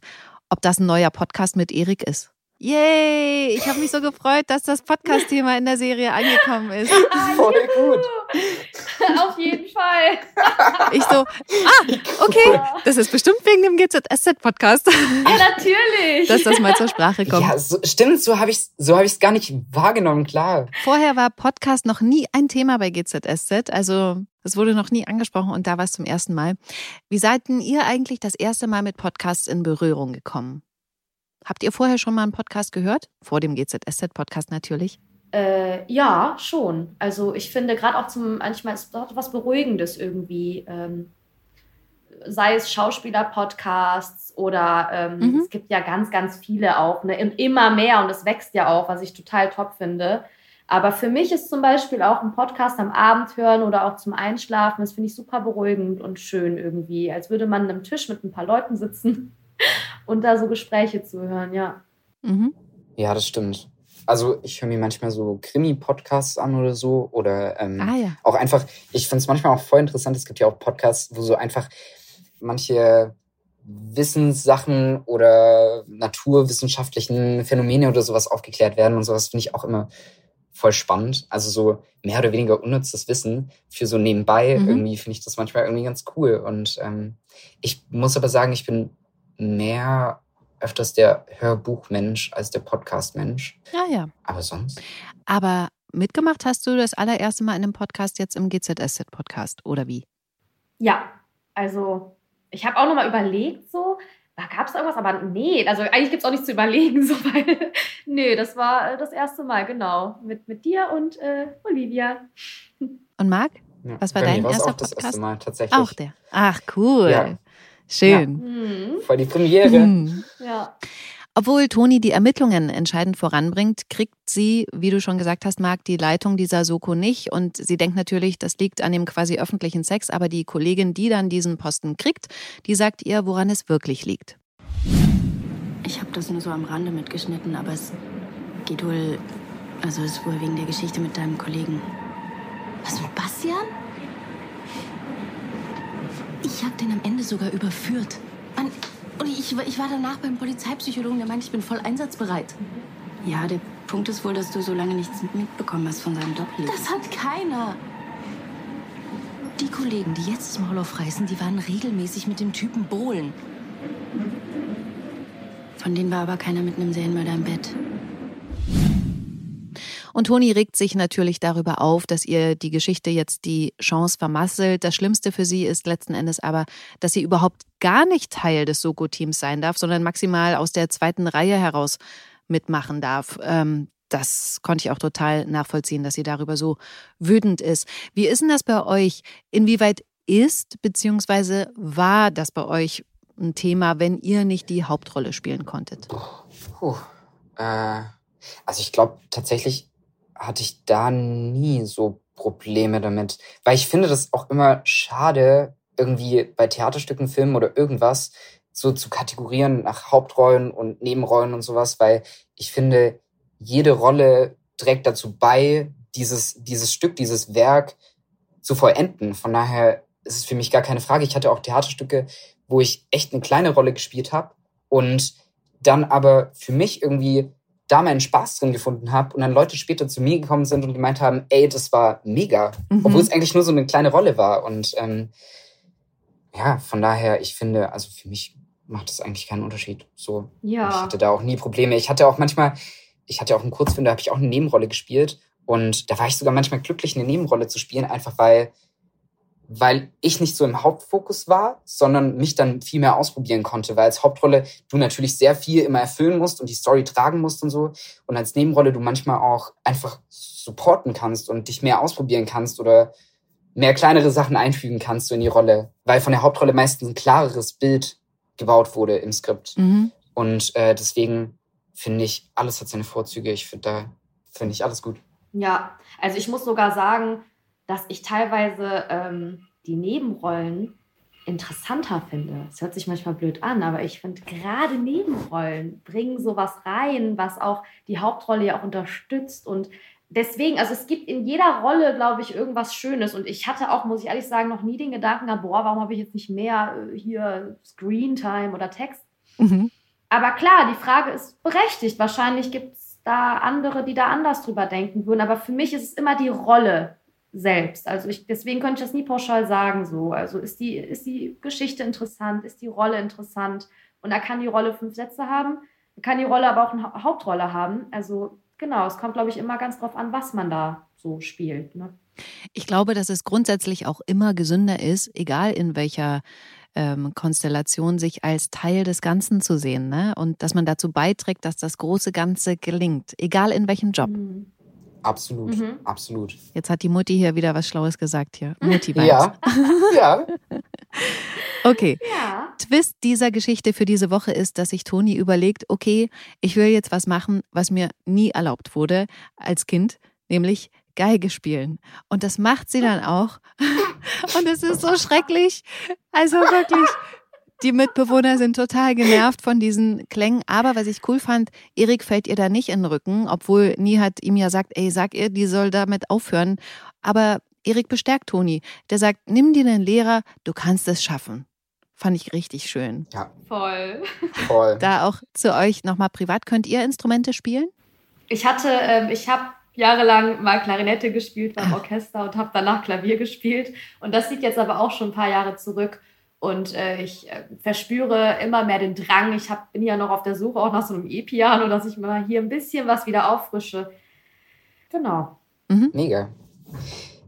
ob das ein neuer Podcast mit Erik ist. Yay! Ich habe mich so gefreut, dass das Podcast-Thema in der Serie angekommen ist. Voll gut. Auf jeden Fall. Ich so, ah, okay, das ist bestimmt wegen dem GZSZ-Podcast. Ja, natürlich. Dass das mal zur Sprache kommt. Ja, so, stimmt, so habe ich es so hab gar nicht wahrgenommen, klar. Vorher war Podcast noch nie ein Thema bei GZSZ, also es wurde noch nie angesprochen und da war es zum ersten Mal. Wie seid denn ihr eigentlich das erste Mal mit Podcasts in Berührung gekommen? Habt ihr vorher schon mal einen Podcast gehört? Vor dem GZSZ-Podcast natürlich. Äh, ja, schon. Also ich finde gerade auch zum, manchmal ist das was Beruhigendes irgendwie. Ähm, sei es Schauspieler-Podcasts oder ähm, mhm. es gibt ja ganz, ganz viele auch, ne? immer mehr und es wächst ja auch, was ich total top finde. Aber für mich ist zum Beispiel auch ein Podcast am Abend hören oder auch zum Einschlafen, das finde ich super beruhigend und schön irgendwie, als würde man an einem Tisch mit ein paar Leuten sitzen und da so Gespräche zu hören, ja. Mhm. Ja, das stimmt. Also ich höre mir manchmal so Krimi-Podcasts an oder so. Oder ähm, ah, ja. auch einfach, ich finde es manchmal auch voll interessant, es gibt ja auch Podcasts, wo so einfach manche Wissenssachen oder naturwissenschaftlichen Phänomene oder sowas aufgeklärt werden und sowas finde ich auch immer voll spannend. Also so mehr oder weniger unnützes Wissen für so nebenbei. Mhm. Irgendwie finde ich das manchmal irgendwie ganz cool. Und ähm, ich muss aber sagen, ich bin mehr öfters der Hörbuchmensch als der Podcastmensch. Ja, ja. Aber sonst. Aber mitgemacht hast du das allererste Mal in einem Podcast jetzt im GZSZ-Podcast, oder wie? Ja, also ich habe auch nochmal überlegt so, da gab es irgendwas, aber nee, also eigentlich gibt es auch nichts zu überlegen, so, weil, nee, das war äh, das erste Mal, genau, mit, mit dir und äh, Olivia. Und Marc? Ja, Was war bei dein erster auch das Podcast? erste Mal tatsächlich. Auch der. Ach, cool. Ja. Schön. Hm, Voll die Premiere. Hm. ja. Obwohl Toni die Ermittlungen entscheidend voranbringt, kriegt sie, wie du schon gesagt hast, Marc, die Leitung dieser Soko nicht. Und sie denkt natürlich, das liegt an dem quasi öffentlichen Sex. Aber die Kollegin, die dann diesen Posten kriegt, die sagt ihr, woran es wirklich liegt. Ich habe das nur so am Rande mitgeschnitten, aber es geht wohl. Also es ist wohl wegen der Geschichte mit deinem Kollegen. Was mit Bastian? Ich habe den am Ende sogar überführt. Mann, und ich, ich war danach beim Polizeipsychologen, der meint, ich bin voll einsatzbereit. Ja, der Punkt ist wohl, dass du so lange nichts mitbekommen hast von seinem Doppelleben. Das hat keiner. Die Kollegen, die jetzt das Maul aufreißen, die waren regelmäßig mit dem Typen Bohlen. Von denen war aber keiner mit einem Serienmörder im Bett. Und Toni regt sich natürlich darüber auf, dass ihr die Geschichte jetzt die Chance vermasselt. Das Schlimmste für sie ist letzten Endes aber, dass sie überhaupt gar nicht Teil des Soko-Teams sein darf, sondern maximal aus der zweiten Reihe heraus mitmachen darf. Ähm, das konnte ich auch total nachvollziehen, dass sie darüber so wütend ist. Wie ist denn das bei euch? Inwieweit ist bzw. war das bei euch ein Thema, wenn ihr nicht die Hauptrolle spielen konntet? Puh. Äh, also ich glaube tatsächlich hatte ich da nie so Probleme damit, weil ich finde das auch immer schade, irgendwie bei Theaterstücken, Filmen oder irgendwas so zu kategorieren nach Hauptrollen und Nebenrollen und sowas, weil ich finde, jede Rolle trägt dazu bei, dieses, dieses Stück, dieses Werk zu vollenden. Von daher ist es für mich gar keine Frage. Ich hatte auch Theaterstücke, wo ich echt eine kleine Rolle gespielt habe und dann aber für mich irgendwie da meinen Spaß drin gefunden habe und dann Leute später zu mir gekommen sind und gemeint haben, ey, das war mega, Mhm. obwohl es eigentlich nur so eine kleine Rolle war und ähm, ja, von daher, ich finde, also für mich macht es eigentlich keinen Unterschied. So, Ja. ich hatte da auch nie Probleme. Ich hatte auch manchmal, ich hatte auch einen Kurzfilm, da habe ich auch eine Nebenrolle gespielt und da war ich sogar manchmal glücklich, eine Nebenrolle zu spielen, einfach weil weil ich nicht so im Hauptfokus war, sondern mich dann viel mehr ausprobieren konnte, weil als Hauptrolle du natürlich sehr viel immer erfüllen musst und die Story tragen musst und so und als Nebenrolle du manchmal auch einfach supporten kannst und dich mehr ausprobieren kannst oder mehr kleinere Sachen einfügen kannst so in die Rolle, weil von der Hauptrolle meistens ein klareres Bild gebaut wurde im Skript Mhm. und äh, deswegen finde ich, alles hat seine Vorzüge. Ich finde da, finde ich alles gut. Ja, also ich muss sogar sagen, dass ich teilweise ähm, die Nebenrollen interessanter finde. Es hört sich manchmal blöd an, aber ich finde gerade Nebenrollen bringen sowas rein, was auch die Hauptrolle ja auch unterstützt und deswegen, also es gibt in jeder Rolle, glaube ich, irgendwas Schönes und ich hatte auch, muss ich ehrlich sagen, noch nie den Gedanken, gehabt, boah, warum habe ich jetzt nicht mehr äh, hier Screentime oder Text? Mhm. Aber klar, die Frage ist berechtigt. Wahrscheinlich gibt es da andere, die da anders drüber denken würden. Aber für mich ist es immer die Rolle selbst. Also ich, deswegen könnte ich das nie pauschal sagen so. Also ist die, ist die Geschichte interessant, ist die Rolle interessant und da kann die Rolle fünf Sätze haben, kann die Rolle aber auch eine Ha- Hauptrolle haben. Also genau, es kommt, glaube ich, immer ganz drauf an, was man da so spielt. Ne? Ich glaube, dass es grundsätzlich auch immer gesünder ist, egal in welcher ähm, Konstellation, sich als Teil des Ganzen zu sehen. Ne? Und dass man dazu beiträgt, dass das große Ganze gelingt, egal in welchem Job. Mhm. Absolut, Mhm. absolut. Jetzt hat die Mutti hier wieder was Schlaues gesagt hier. Mutti. Ja, ja. Okay. Ja. Twist dieser Geschichte für diese Woche ist, dass sich Toni überlegt, okay, ich will jetzt was machen, was mir nie erlaubt wurde als Kind, nämlich Geige spielen. Und das macht sie dann auch. Und es ist so schrecklich. Also wirklich. Die Mitbewohner sind total genervt von diesen Klängen. Aber was ich cool fand, Erik fällt ihr da nicht in den Rücken, obwohl Nie hat ihm ja sagt, ey, sag ihr, die soll damit aufhören. Aber Erik bestärkt Toni. Der sagt, nimm dir einen Lehrer, du kannst es schaffen. Fand ich richtig schön. Ja, Voll. voll. Da auch zu euch nochmal privat, könnt ihr Instrumente spielen? Ich hatte, ähm, ich habe jahrelang mal Klarinette gespielt beim Orchester und habe danach Klavier gespielt. Und das liegt jetzt aber auch schon ein paar Jahre zurück. Und äh, ich äh, verspüre immer mehr den Drang. Ich hab, bin ja noch auf der Suche auch nach so einem E-Piano, dass ich mal hier ein bisschen was wieder auffrische. Genau. Mega.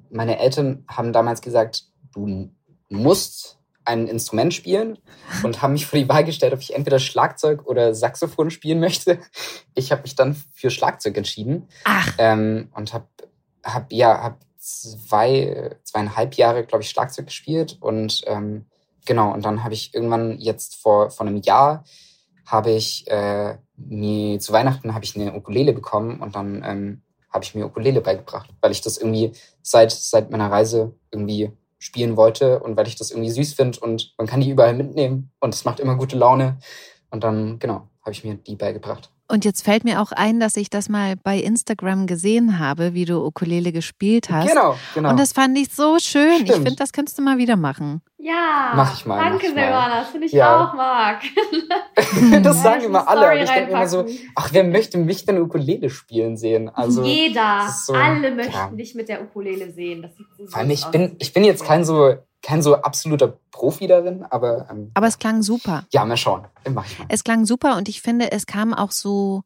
Meine Eltern haben damals gesagt, du musst ein Instrument spielen und haben mich vor die Wahl gestellt, ob ich entweder Schlagzeug oder Saxophon spielen möchte. Ich habe mich dann für Schlagzeug entschieden Ach, ähm, und habe hab, ja, hab zwei, zweieinhalb Jahre, glaube ich, Schlagzeug gespielt und ähm, genau, und dann habe ich irgendwann jetzt vor, vor einem Jahr habe ich äh, mir zu Weihnachten habe ich eine Ukulele bekommen und dann ähm, habe ich mir Ukulele beigebracht, weil ich das irgendwie seit, seit meiner Reise irgendwie spielen wollte und weil ich das irgendwie süß finde und man kann die überall mitnehmen und es macht immer gute Laune. Und dann, genau, habe ich mir die beigebracht. Und jetzt fällt mir auch ein, dass ich das mal bei Instagram gesehen habe, wie du Ukulele gespielt hast. Genau, genau. Und das fand ich so schön. Ich Stimmt. finde, das könntest du mal wieder machen. Ja, Mach ich mal, danke, ich mal. Silvana, das finde ich Ja. auch, Marc. das Ja, sagen ich immer alle. Story Aber ich denke immer so, ach, wer möchte mich denn Ukulele spielen sehen? Also, Jeder, so- alle möchten ja. dich mit der Ukulele sehen. Das sieht so vor allem, ich aus. bin, ich bin jetzt kein so, kein so absoluter Profi darin, aber, ähm, Aber es klang super. ja, mal schauen. Mach ich mal. Es klang super und ich finde, es kam auch so,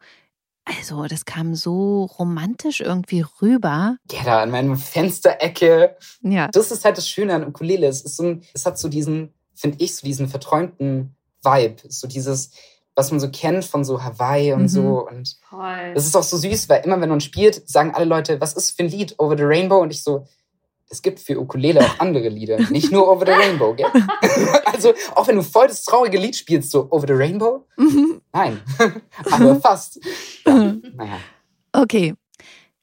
also das kam so romantisch irgendwie rüber. Ja, da an meiner Fensterecke. Ja. Das ist halt das Schöne an Ukulele. Es ist so ein, es hat so diesen, finde ich, so diesen verträumten Vibe. So dieses, was man so kennt von so Hawaii und Mhm. so. Und Toll. das ist auch so süß, weil immer wenn man spielt, sagen alle Leute, was ist für ein Lied? Over the Rainbow? Und ich so, es gibt für Ukulele auch andere Lieder. Nicht nur Over the Rainbow, gell? also, auch wenn du voll das traurige Lied spielst, so Over the Rainbow? Nein. Aber fast. Ja, naja. Okay.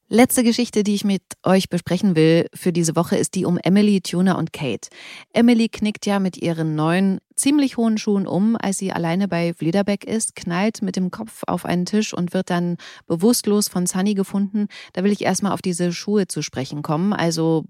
Letzte Geschichte, die ich mit euch besprechen will für diese Woche, ist die um Emily, Tuna und Kate. Emily knickt ja mit ihren neuen, ziemlich hohen Schuhen um, als sie alleine bei Vliederbeck ist, knallt mit dem Kopf auf einen Tisch und wird dann bewusstlos von Sunny gefunden. Da will ich erstmal auf diese Schuhe zu sprechen kommen. Also,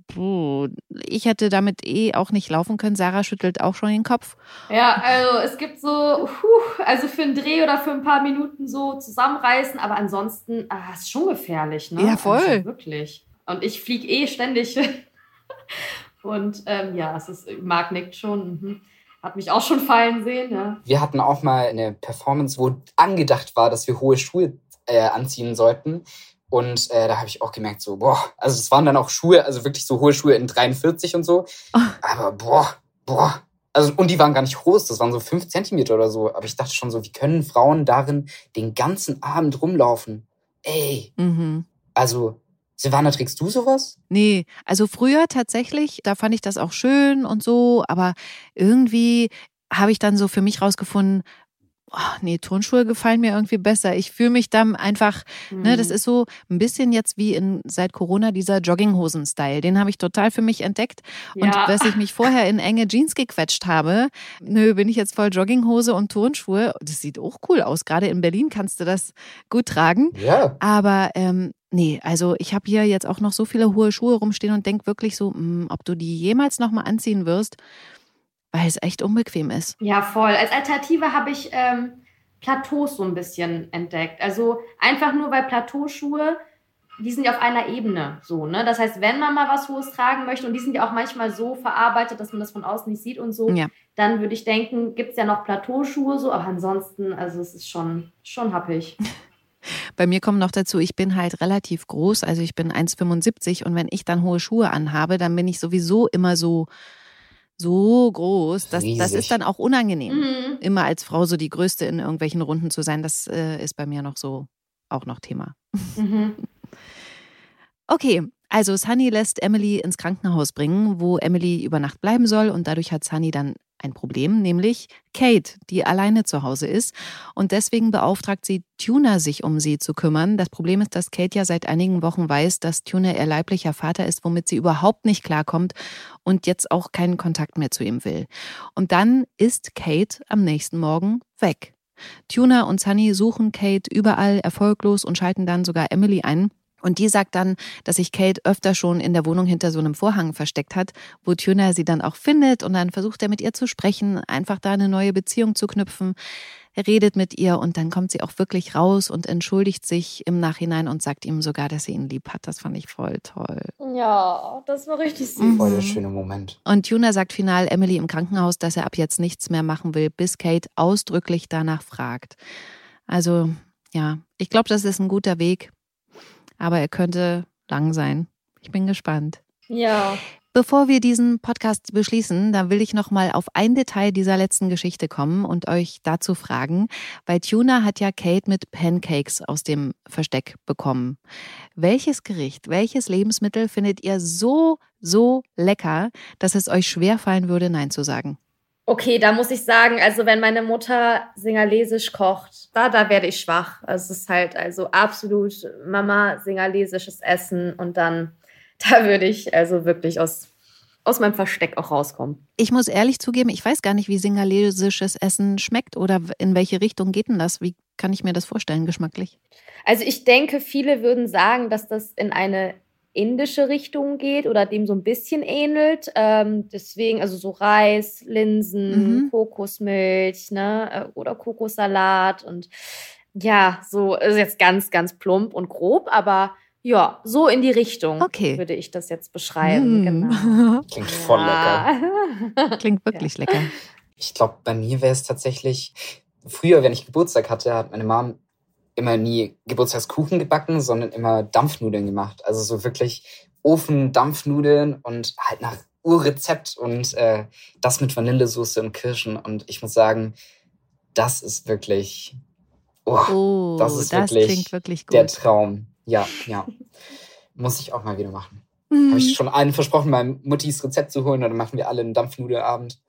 ich hätte damit eh auch nicht laufen können. Sarah schüttelt auch schon den Kopf. Ja, also es gibt so, puh, also für einen Dreh oder für ein paar Minuten so zusammenreißen, aber ansonsten, ah, ist schon gefährlich, ne? Ja, voll. Also wirklich. Und ich fliege eh ständig. Und ähm, ja, es ist, Marc nickt schon. Mhm. Hat mich auch schon fallen sehen, ja. Wir hatten auch mal eine Performance, wo angedacht war, dass wir hohe Schuhe äh, anziehen sollten. Und äh, da habe ich auch gemerkt, so, boah, also es waren dann auch Schuhe, also wirklich so hohe Schuhe in 43 und so. Aber boah, boah. Also, und die waren gar nicht groß, das waren so fünf Zentimeter oder so. Aber ich dachte schon so, wie können Frauen darin den ganzen Abend rumlaufen? Ey, Mhm. also, Silvana, trägst du sowas? Nee, also früher tatsächlich, da fand ich das auch schön und so, aber irgendwie habe ich dann so für mich rausgefunden, oh, nee, Turnschuhe gefallen mir irgendwie besser. Ich fühle mich dann einfach, ne, das Mhm. ist so ein bisschen jetzt wie in seit Corona dieser Jogginghosen-Style. Den habe ich total für mich entdeckt. Und Ja. was ich mich vorher in enge Jeans gequetscht habe, nö, bin ich jetzt voll Jogginghose und Turnschuhe. Das sieht auch cool aus. Gerade in Berlin kannst du das gut tragen. Ja. Aber ähm, nee, also ich habe hier jetzt auch noch so viele hohe Schuhe rumstehen und denk wirklich so, mh, ob du die jemals nochmal anziehen wirst, weil es echt unbequem ist. Ja, voll. Als Alternative habe ich ähm, Plateaus so ein bisschen entdeckt. Also einfach nur, weil Plateauschuhe, die sind ja auf einer Ebene so, ne? Das heißt, wenn man mal was Hohes tragen möchte, und die sind ja auch manchmal so verarbeitet, dass man das von außen nicht sieht und so, Ja. dann würde ich denken, gibt es ja noch Plateauschuhe so, aber ansonsten, also es ist schon, schon happig. Bei mir kommt noch dazu, ich bin halt relativ groß, also ich bin 1,75 und wenn ich dann hohe Schuhe anhabe, dann bin ich sowieso immer so, so groß. Das, das ist dann auch unangenehm. Mhm. Immer als Frau so die Größte in irgendwelchen Runden zu sein, das äh, ist bei mir noch so auch noch Thema. Mhm. Okay, also Sunny lässt Emily ins Krankenhaus bringen, wo Emily über Nacht bleiben soll und dadurch hat Sunny dann ein Problem, nämlich Kate, die alleine zu Hause ist und deswegen beauftragt sie Tuna, sich um sie zu kümmern. Das Problem ist, dass Kate ja seit einigen Wochen weiß, dass Tuna ihr leiblicher Vater ist, womit sie überhaupt nicht klarkommt und jetzt auch keinen Kontakt mehr zu ihm will. Und dann ist Kate am nächsten Morgen weg. Tuna und Sunny suchen Kate überall erfolglos und schalten dann sogar Emily ein. Und die sagt dann, dass sich Kate öfter schon in der Wohnung hinter so einem Vorhang versteckt hat, wo Tuna sie dann auch findet und dann versucht er mit ihr zu sprechen, einfach da eine neue Beziehung zu knüpfen. Er redet mit ihr und dann kommt sie auch wirklich raus und entschuldigt sich im Nachhinein und sagt ihm sogar, dass sie ihn lieb hat. Das fand ich voll toll. Ja, das war richtig süß. Mhm. Voll der schöne Moment. Und Tuna sagt final Emily im Krankenhaus, dass er ab jetzt nichts mehr machen will, bis Kate ausdrücklich danach fragt. Also, ja, ich glaube, das ist ein guter Weg, aber er könnte lang sein. Ich bin gespannt. Ja. Bevor wir diesen Podcast beschließen, da will ich noch mal auf ein Detail dieser letzten Geschichte kommen und euch dazu fragen, weil Tuna hat ja Kate mit Pancakes aus dem Versteck bekommen. Welches Gericht, welches Lebensmittel findet ihr so, so lecker, dass es euch schwerfallen würde, Nein zu sagen? Okay, da muss ich sagen, also wenn meine Mutter singalesisch kocht, da, da werde ich schwach. Also es ist halt also absolut Mama singalesisches Essen und dann, da würde ich also wirklich aus, aus meinem Versteck auch rauskommen. Ich muss ehrlich zugeben, ich weiß gar nicht, wie singalesisches Essen schmeckt oder in welche Richtung geht denn das? Wie kann ich mir das vorstellen, geschmacklich? Also ich denke, viele würden sagen, dass das in eine indische Richtung geht oder dem so ein bisschen ähnelt. Ähm, deswegen, also so Reis, Linsen, Mhm. Kokosmilch, ne, äh, oder Kokossalat und ja, so ist jetzt ganz, ganz plump und grob, aber ja, so in die Richtung Okay. würde ich das jetzt beschreiben. Mm. Genau. Klingt voll lecker. lecker. Klingt wirklich lecker. Ich glaube, bei mir wäre es tatsächlich, früher, wenn ich Geburtstag hatte, hat meine Mom immer nie Geburtstagskuchen gebacken, sondern immer Dampfnudeln gemacht. Also so wirklich Ofen-Dampfnudeln und halt nach Urrezept und äh, das mit Vanillesoße und Kirschen. Und ich muss sagen, das ist wirklich, oh, Oh, das ist wirklich klingt wirklich der. Traum. Ja, ja. Muss ich auch mal wieder machen. Habe ich Mhm. schon allen versprochen, meinem Muttis Rezept zu holen. Und dann machen wir alle einen Dampfnudelabend.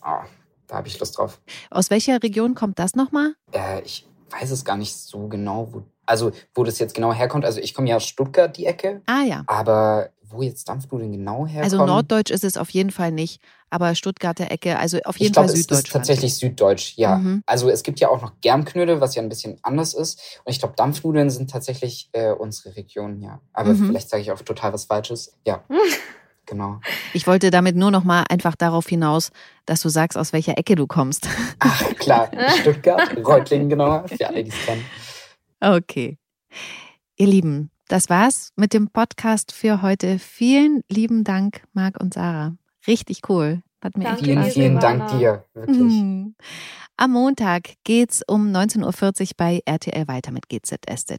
Ah, da habe ich Lust drauf. Aus welcher Region kommt das nochmal? Äh, ich weiß es gar nicht so genau, wo, also wo das jetzt genau herkommt. Also ich komme ja aus Stuttgart, die Ecke. Ah ja. Aber wo jetzt Dampfnudeln genau herkommen? Also Norddeutsch ist es auf jeden Fall nicht, aber Stuttgarter Ecke, also auf jeden ich glaube, Fall es ist tatsächlich Süddeutsch, ja. Mhm. Also es gibt ja auch noch Germknödel, was ja ein bisschen anders ist. Und ich glaube, Dampfnudeln sind tatsächlich äh, unsere Region, ja. Aber Mhm. vielleicht sage ich auch total was Falsches. Ja, genau. Ich wollte damit nur noch mal einfach darauf hinaus, dass du sagst, aus welcher Ecke du kommst. Ach, klar. Stuttgart, Reutlingen, genau. Für alle, die es kennen. Okay. Ihr Lieben, das war's mit dem Podcast für heute. Vielen lieben Dank, Marc und Sarah. Richtig cool. Hat mir Danke echt Vielen, Spaß vielen. Dank dir. Wirklich. Mhm. Am Montag geht's um 19.40 Uhr bei RTL weiter mit GZSZ.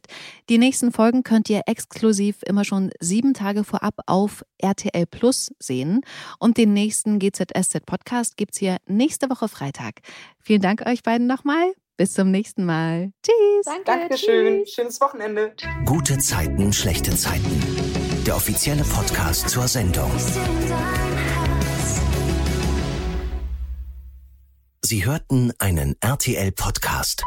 Die nächsten Folgen könnt ihr exklusiv immer schon sieben Tage vorab auf RTL Plus sehen. Und den nächsten GZSZ Podcast gibt's hier nächste Woche Freitag. Vielen Dank euch beiden nochmal. Bis zum nächsten Mal. Tschüss. Danke, Dankeschön. tschüss. Schönes Wochenende. Gute Zeiten, schlechte Zeiten. Der offizielle Podcast zur Sendung. Sie hörten einen RTL-Podcast.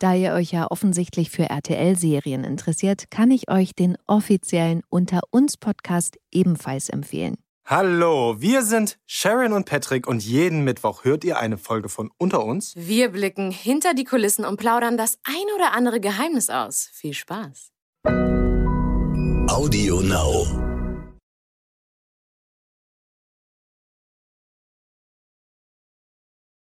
Da ihr euch ja offensichtlich für RTL-Serien interessiert, kann ich euch den offiziellen Unter uns Podcast ebenfalls empfehlen. Hallo, wir sind Sharon und Patrick und jeden Mittwoch hört ihr eine Folge von Unter uns. Wir blicken hinter die Kulissen und plaudern das ein oder andere Geheimnis aus. Viel Spaß. Audio Now.